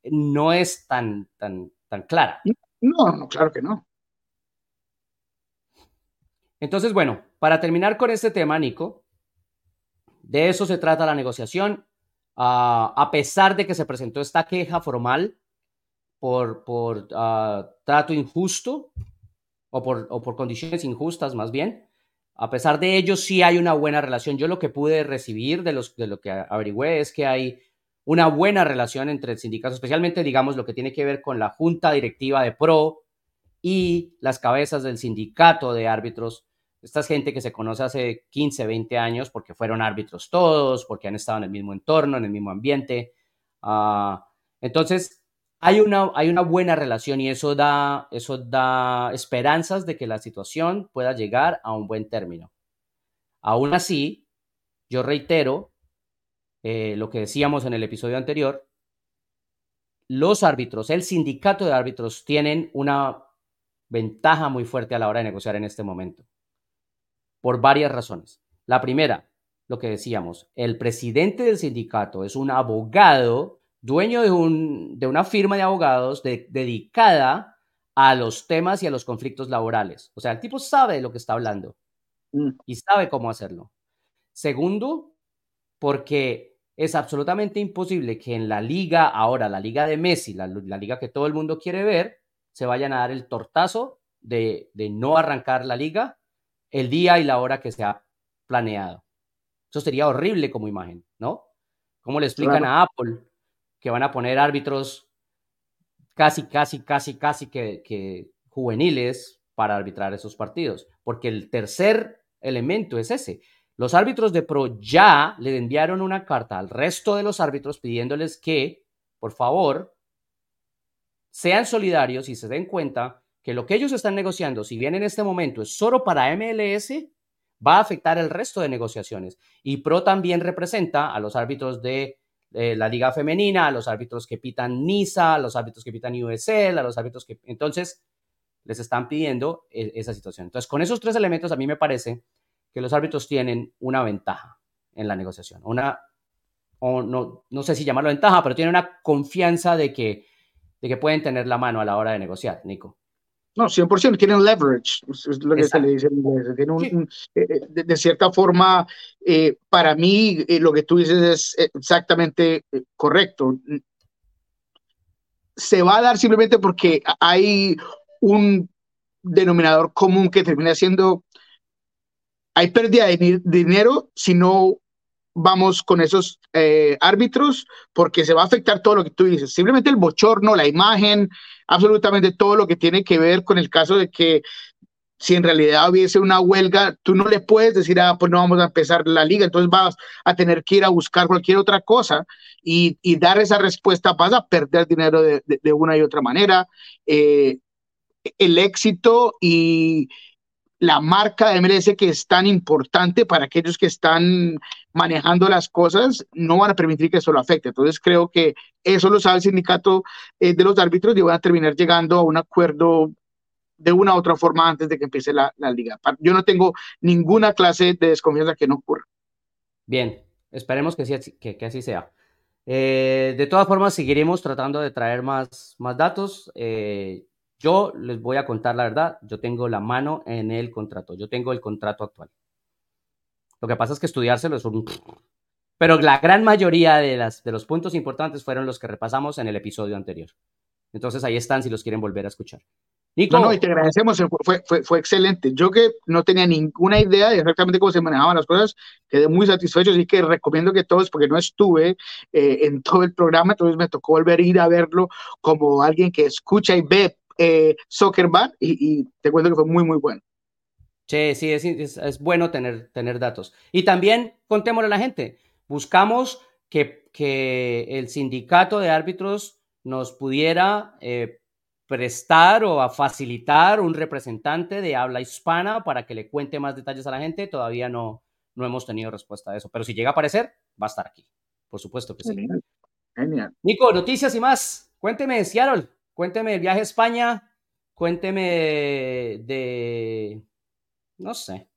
no es tan, tan, tan clara. No, no, claro que no. Entonces, bueno, para terminar con este tema, Nico, de eso se trata la negociación. Ah, a pesar de que se presentó esta queja formal por, por ah, trato injusto o por, o por condiciones injustas más bien, a pesar de ello, sí hay una buena relación. Yo lo que pude recibir de, los, de lo que averigüé es que hay una buena relación entre el sindicato, especialmente, digamos, lo que tiene que ver con la junta directiva de PRO y las cabezas del sindicato de árbitros. Esta gente que se conoce hace 15, 20 años porque fueron árbitros todos, porque han estado en el mismo entorno, en el mismo ambiente. Ah, entonces, hay una, hay una buena relación y eso da, eso da esperanzas de que la situación pueda llegar a un buen término. Aún así, yo reitero eh, lo que decíamos en el episodio anterior, los árbitros, el sindicato de árbitros tienen una ventaja muy fuerte a la hora de negociar en este momento, por varias razones. La primera, lo que decíamos, el presidente del sindicato es un abogado dueño de, un, de una firma de abogados dedicada a los temas y a los conflictos laborales. O sea, el tipo sabe de lo que está hablando mm. y sabe cómo hacerlo. Segundo, porque es absolutamente imposible que en la liga, ahora la liga de Messi, la, liga que todo el mundo quiere ver, se vayan a dar el tortazo de, de, no arrancar la liga el día y la hora que se ha planeado. Eso sería horrible como imagen, ¿no? ¿Cómo le explican a Apple que van a poner árbitros casi, casi, casi, casi que, juveniles para arbitrar esos partidos. Porque el tercer elemento es ese. Los árbitros de pro ya le enviaron una carta al resto de los árbitros pidiéndoles que, por favor, sean solidarios y se den cuenta que lo que ellos están negociando, si bien en este momento es solo para MLS, va a afectar el resto de negociaciones. Y Pro también representa a los árbitros de eh, la liga femenina, a los árbitros que pitan NISA, a los árbitros que pitan USL, a los árbitros que... Entonces, les están pidiendo e, esa situación. Entonces, con esos tres elementos, a mí me parece que los árbitros tienen una ventaja en la negociación. Una, o no, no sé si llamarlo ventaja, pero tienen una confianza de que, de que pueden tener la mano a la hora de negociar, Nico. No, 100%, tienen leverage, es lo que se le dice en inglés. Eh, eh, de, cierta forma, eh, para mí, lo que tú dices es exactamente correcto. Se va a dar simplemente porque hay un denominador común que termina siendo, hay pérdida de dinero si no vamos con esos eh, árbitros porque se va a afectar todo lo que tú dices. Simplemente el bochorno, la imagen, absolutamente todo lo que tiene que ver con el caso de que si en realidad hubiese una huelga, tú no le puedes decir, ah, pues no vamos a empezar la liga, entonces vas a tener que ir a buscar cualquier otra cosa y, dar esa respuesta, vas a perder dinero de, una y otra manera. Eh, el éxito y, la marca de MLS que es tan importante para aquellos que están manejando las cosas, no van a permitir que eso lo afecte. Entonces creo que eso lo sabe el sindicato eh, de los árbitros y van a terminar llegando a un acuerdo de una u otra forma antes de que empiece la, liga. Yo no tengo ninguna clase de desconfianza que no ocurra. Bien, esperemos que, sí, que, así sea. Eh, de todas formas, seguiremos tratando de traer más, más datos. Eh, yo les voy a contar la verdad, yo tengo la mano en el contrato, yo tengo el contrato actual. Lo que pasa es que estudiárselo es un... <laughs> Pero la gran mayoría de, las, de los puntos importantes fueron los que repasamos en el episodio anterior. Entonces ahí están si los quieren volver a escuchar. no, no, y te agradecemos, fue, fue, fue, excelente. Yo que no tenía ninguna idea de exactamente cómo se manejaban las cosas, quedé muy satisfecho, así que recomiendo que todos, porque no estuve eh, en todo el programa, entonces me tocó volver a ir a verlo como alguien que escucha y ve eh, Soccer Bar y, te cuento que fue muy, muy bueno. Sí, sí, es, es, bueno tener, tener datos. Y también contémosle a la gente, buscamos que, que el sindicato de árbitros nos pudiera... Eh, prestar o a facilitar un representante de habla hispana para que le cuente más detalles a la gente. Todavía no, no hemos tenido respuesta a eso, pero si llega a aparecer, va a estar aquí. Por supuesto que sí. Genial. Nico, noticias y más. Cuénteme Seattle, cuénteme del viaje a España, cuénteme de, no sé.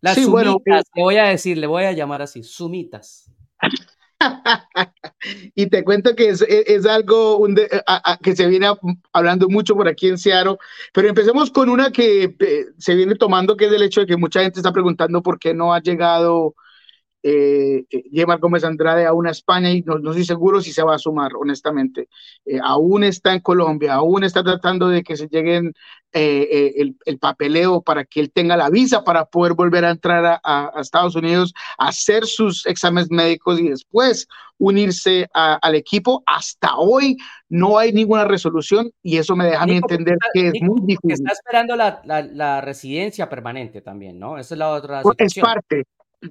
Las sumitas, eh, le voy a decir, le voy a llamar así, sumitas. <laughs> y te cuento que es, algo que se viene hablando mucho por aquí en Seattle, pero empecemos con una que eh, se viene tomando, que es el hecho de que mucha gente está preguntando por qué no ha llegado eh, eh Gómez Andrade aún a España y no, no, estoy seguro si se va a sumar, honestamente. Eh, aún está en Colombia, aún está tratando de que se lleguen eh, el, el, papeleo para que él tenga la visa para poder volver a entrar a, Estados Unidos, hacer sus exámenes médicos y después unirse al equipo. Hasta hoy no hay ninguna resolución y eso me deja a mí entender que es muy difícil. Está esperando la, la, la, residencia permanente también, ¿no? Esa es la otra pues, situación. Es parte,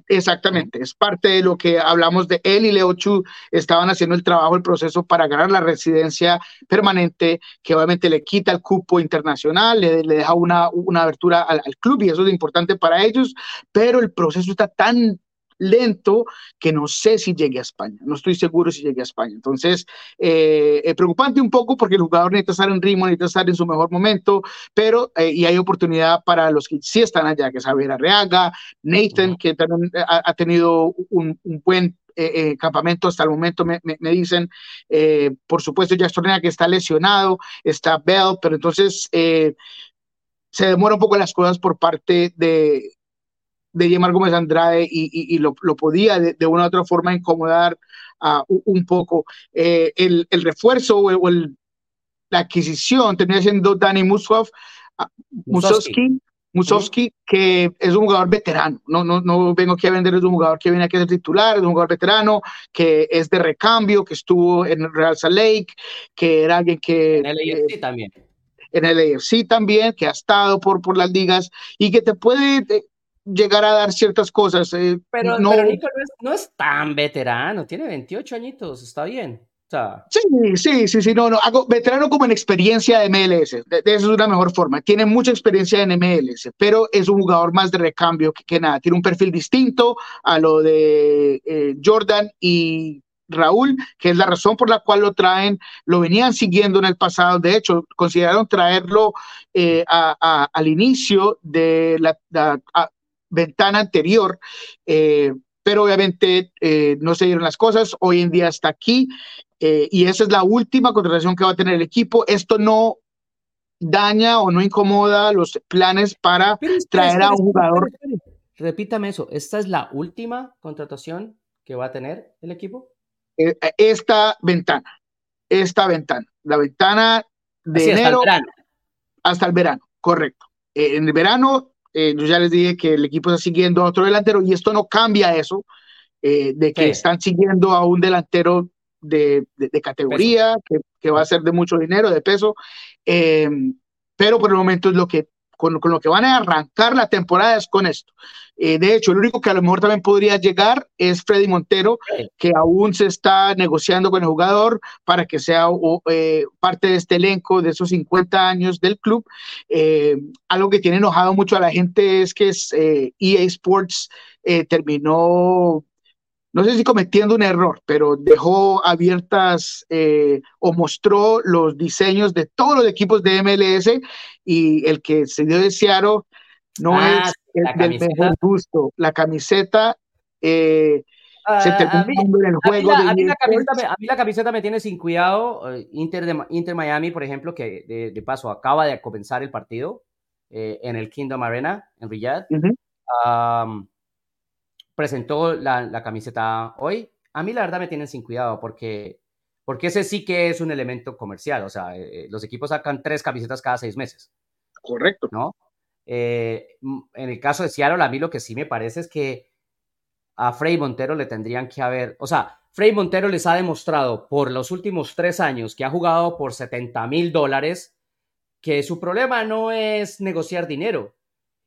Exactamente, es parte de lo que hablamos de él y Leo Chu estaban haciendo el trabajo, el proceso para ganar la residencia permanente, que obviamente le quita el cupo internacional, le, deja una, una abertura al, al, club y eso es importante para ellos, pero el proceso está tan lento que no sé si llegue a España, no estoy seguro si llegue a España. Entonces, eh, es preocupante un poco porque el jugador necesita estar en ritmo, necesita estar en su mejor momento, pero eh, y hay oportunidad para los que sí están allá, que es Javier Arreaga, Nathan, que también ha, tenido un, buen eh, campamento hasta el momento, me, me, dicen. por supuesto, Jastorena que está lesionado, está Bell, pero entonces se demora un poco las cosas por parte de, de Yemar Gómez Andrade y, lo, podía de, una u otra forma incomodar un poco. Eh, el, refuerzo o, el, la adquisición termina siendo Dani Musov, ah, Musowski, Musowski, que es un jugador veterano. No, no, no vengo aquí a vender, es un jugador que viene aquí a ser titular, es un jugador veterano, que es de recambio, que estuvo en Real Salt Lake, que era alguien que... En el eh, también. En el AFC también, que ha estado por, por las ligas y que te puede eh, llegar a dar ciertas cosas. Eh, pero, no, Nico no es, tan veterano, tiene 28 añitos, está bien. Sí, sí, sí, sí, no, no, hago veterano como en experiencia de MLS, de, eso es una mejor forma. Tiene mucha experiencia en MLS, pero es un jugador más de recambio que, nada. Tiene un perfil distinto a lo de eh, Jordan y Raúl, que es la razón por la cual lo traen, lo venían siguiendo en el pasado, de hecho, consideraron traerlo eh, al inicio de la, ventana anterior, eh, pero obviamente eh, no se dieron las cosas. Hoy en día está aquí eh, y esa es la última contratación que va a tener el equipo. Esto no daña o no incomoda los planes para traer a un jugador. Repítame eso, ¿esta es la última contratación que va a tener el equipo? esta ventana, esta ventana, la ventana de enero hasta el verano, correcto. en el verano eh, yo ya les dije que el equipo está siguiendo a otro delantero y esto no cambia eso, eh, de que están siguiendo a un delantero de, de, categoría, que, que, va a ser de mucho dinero, de peso, eh, pero por el momento es lo que con, lo que van a arrancar la temporada es con esto. Eh, de hecho, el único que a lo mejor también podría llegar es Freddy Montero, que aún se está negociando con el jugador para que sea eh, parte de este elenco de esos 50 años del club. Eh, algo que tiene enojado mucho a la gente es que es, EA e Sports terminó no sé si cometiendo un error, pero dejó abiertas eh, o mostró los diseños de todos los equipos de MLS y el que se dio de Seattle no ah, es el del mejor gusto. La camiseta eh, se ah, terminó en el juego. A mí, la, camiseta me, tiene sin cuidado. Eh, Inter, de, Inter Miami, por ejemplo, que de, paso acaba de comenzar el partido en el Kingdom Arena en Riyadh presentó la, camiseta hoy, a mí la verdad me tienen sin cuidado porque, porque ese sí que es un elemento comercial. O sea, eh, eh, los equipos sacan tres camisetas cada seis meses. Correcto. ¿No? Eh, en el caso de Seattle, a mí lo que sí me parece es que a Frey Montero le tendrían que haber, o sea, Frey Montero les ha demostrado por los últimos tres años que ha jugado por 70 mil dólares que su problema no es negociar dinero.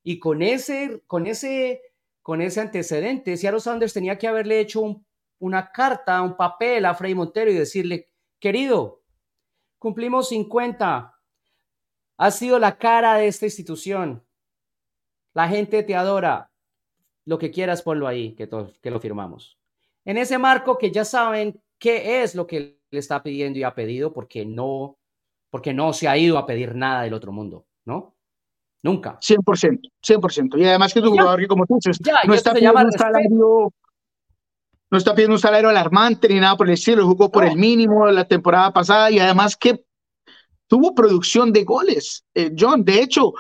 Y con ese, con ese, con ese antecedente, Seattle Sanders tenía que haberle hecho una carta, un papel a Frey Montero y decirle, querido, cumplimos 50, has sido la cara de esta institución, la gente te adora, lo que quieras ponlo ahí, que, que lo firmamos. En ese marco que ya saben qué es lo que le está pidiendo y ha pedido, porque no, porque no se ha ido a pedir nada del otro mundo, ¿no? Nunca. 100%, 100%. Y además que es un jugador que, como tú dices, no está pidiendo un salario no está pidiendo un salario alarmante ni nada por el estilo, jugó por el mínimo la temporada pasada y además que tuvo producción de goles. Eh, John, de hecho,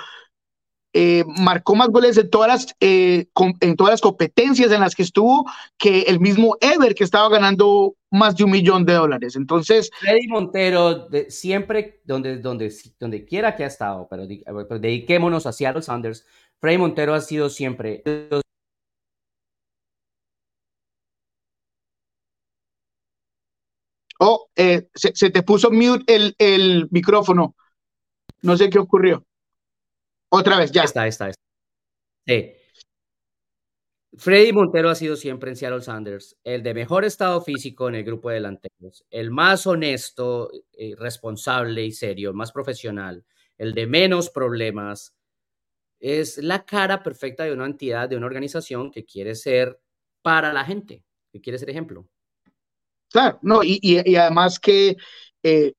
eh, marcó más goles en todas, las, eh, en todas las competencias en las que estuvo que el mismo Ever, que estaba ganando más de un millón de dólares. Entonces. Freddy Montero, siempre, donde, donde, donde quiera que ha estado, pero, dediquémonos a Seattle Sanders. Freddy Montero ha sido siempre. Oh, eh, se, te puso mute el, el micrófono. No sé qué ocurrió. Otra vez, ya. Está, está, está. Sí. Freddy Montero ha sido siempre en Seattle Sanders el de mejor estado físico en el grupo de delanteros, el más honesto, eh, responsable y serio, más profesional, el de menos problemas. Es la cara perfecta de una entidad, de una organización que quiere ser para la gente, que quiere ser ejemplo. Claro, no, y, y, además que, eh,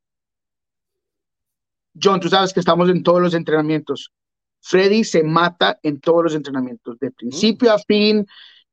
John, tú sabes que estamos en todos los entrenamientos. Freddy se mata en todos los entrenamientos, de principio a fin.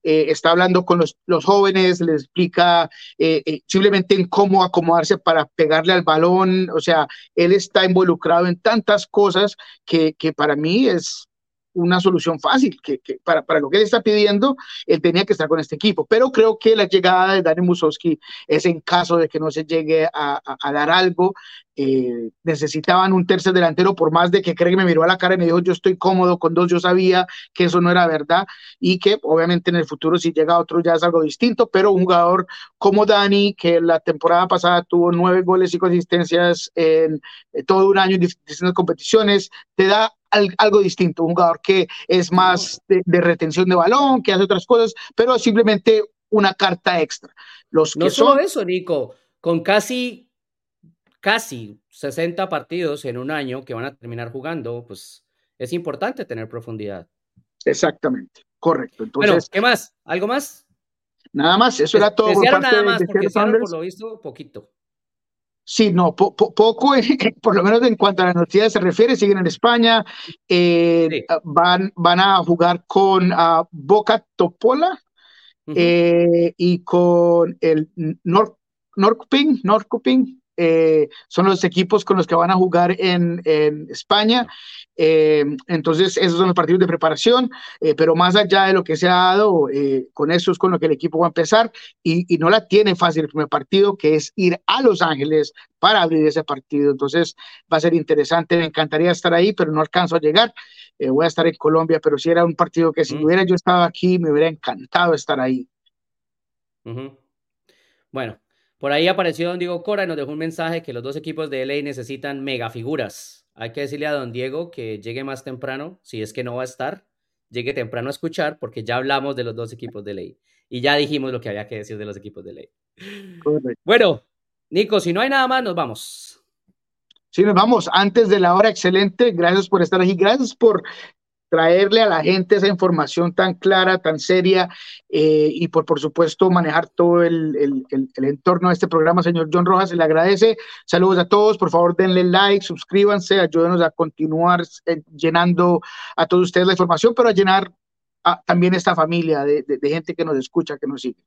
Eh, está hablando con los, jóvenes, les explica eh, eh, simplemente en cómo acomodarse para pegarle al balón. O sea, él está involucrado en tantas cosas que, que para mí es, una solución fácil, que, para, para, lo que él está pidiendo, él tenía que estar con este equipo. Pero creo que la llegada de Dani Musowski es en caso de que no se llegue a, dar algo. Eh, necesitaban un tercer delantero, por más de que Craig me miró a la cara y me dijo, yo estoy cómodo con dos, yo sabía que eso no era verdad y que obviamente en el futuro si llega otro ya es algo distinto, pero un jugador como Dani, que la temporada pasada tuvo nueve goles y consistencias en eh, todo un año en distintas competiciones, te da algo distinto, un jugador que es más de, retención de balón, que hace otras cosas, pero simplemente una carta extra. Los que no solo eso, Nico, con casi, casi 60 partidos en un año que van a terminar jugando, pues es importante tener profundidad. Exactamente, correcto. Entonces, bueno, ¿qué más? ¿Algo más? Nada más, eso era todo. Por nada más, porque por lo visto, poquito. Sí, no, poco, <laughs> por lo menos en cuanto a las noticias se refiere, siguen en España, eh, van, van a jugar con uh, Boca Topola eh, y con el Nor Norcuping, Norcuping eh, son los equipos con los que van a jugar en, en España. Eh, entonces, esos son los partidos de preparación, eh, pero más allá de lo que se ha dado, con eso es con lo que el equipo va a empezar y, y, no la tiene fácil el primer partido, que es ir a Los Ángeles para abrir ese partido. Entonces, va a ser interesante, me encantaría estar ahí, pero no alcanzo a llegar. voy a estar en Colombia, pero si era un partido que si hubiera yo estado aquí, me hubiera encantado estar ahí. Bueno, por ahí apareció don Diego Cora y nos dejó un mensaje que los dos equipos de LA necesitan megafiguras. Hay que decirle a don Diego que llegue más temprano, si es que no va a estar, llegue temprano a escuchar, porque ya hablamos de los dos equipos de ley. Y ya dijimos lo que había que decir de los equipos de ley. Bueno, Nico, si no hay nada más, nos vamos. Sí, nos vamos antes de la hora. Excelente. Gracias por estar aquí. Gracias por traerle a la gente esa información tan clara, tan seria eh, y por, por supuesto manejar todo el, el, el, entorno de este programa, señor John Rojas, se le agradece. Saludos a todos, por favor denle like, suscríbanse, ayúdenos a continuar eh, llenando a todos ustedes la información, pero a llenar también esta familia de, de, gente que nos escucha, que nos sigue.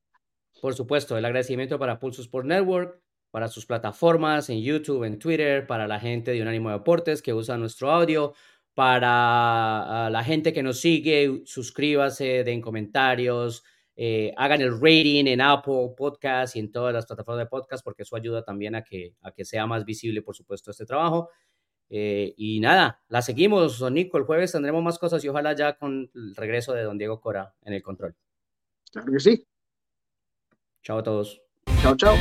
Por supuesto, el agradecimiento para Pulso Sport Network, para sus plataformas en YouTube, en Twitter, para la gente de Unánimo Deportes que usa nuestro audio, para la gente que nos sigue, suscríbase, den comentarios, eh, hagan el rating en Apple Podcast y en todas las plataformas de podcast, porque eso ayuda también a que, a que sea más visible, por supuesto, este trabajo. Eh, y nada, la seguimos, don Nico. El jueves tendremos más cosas y ojalá ya con el regreso de don Diego Cora en el control. Claro que sí. Chao a todos. Chao, chao.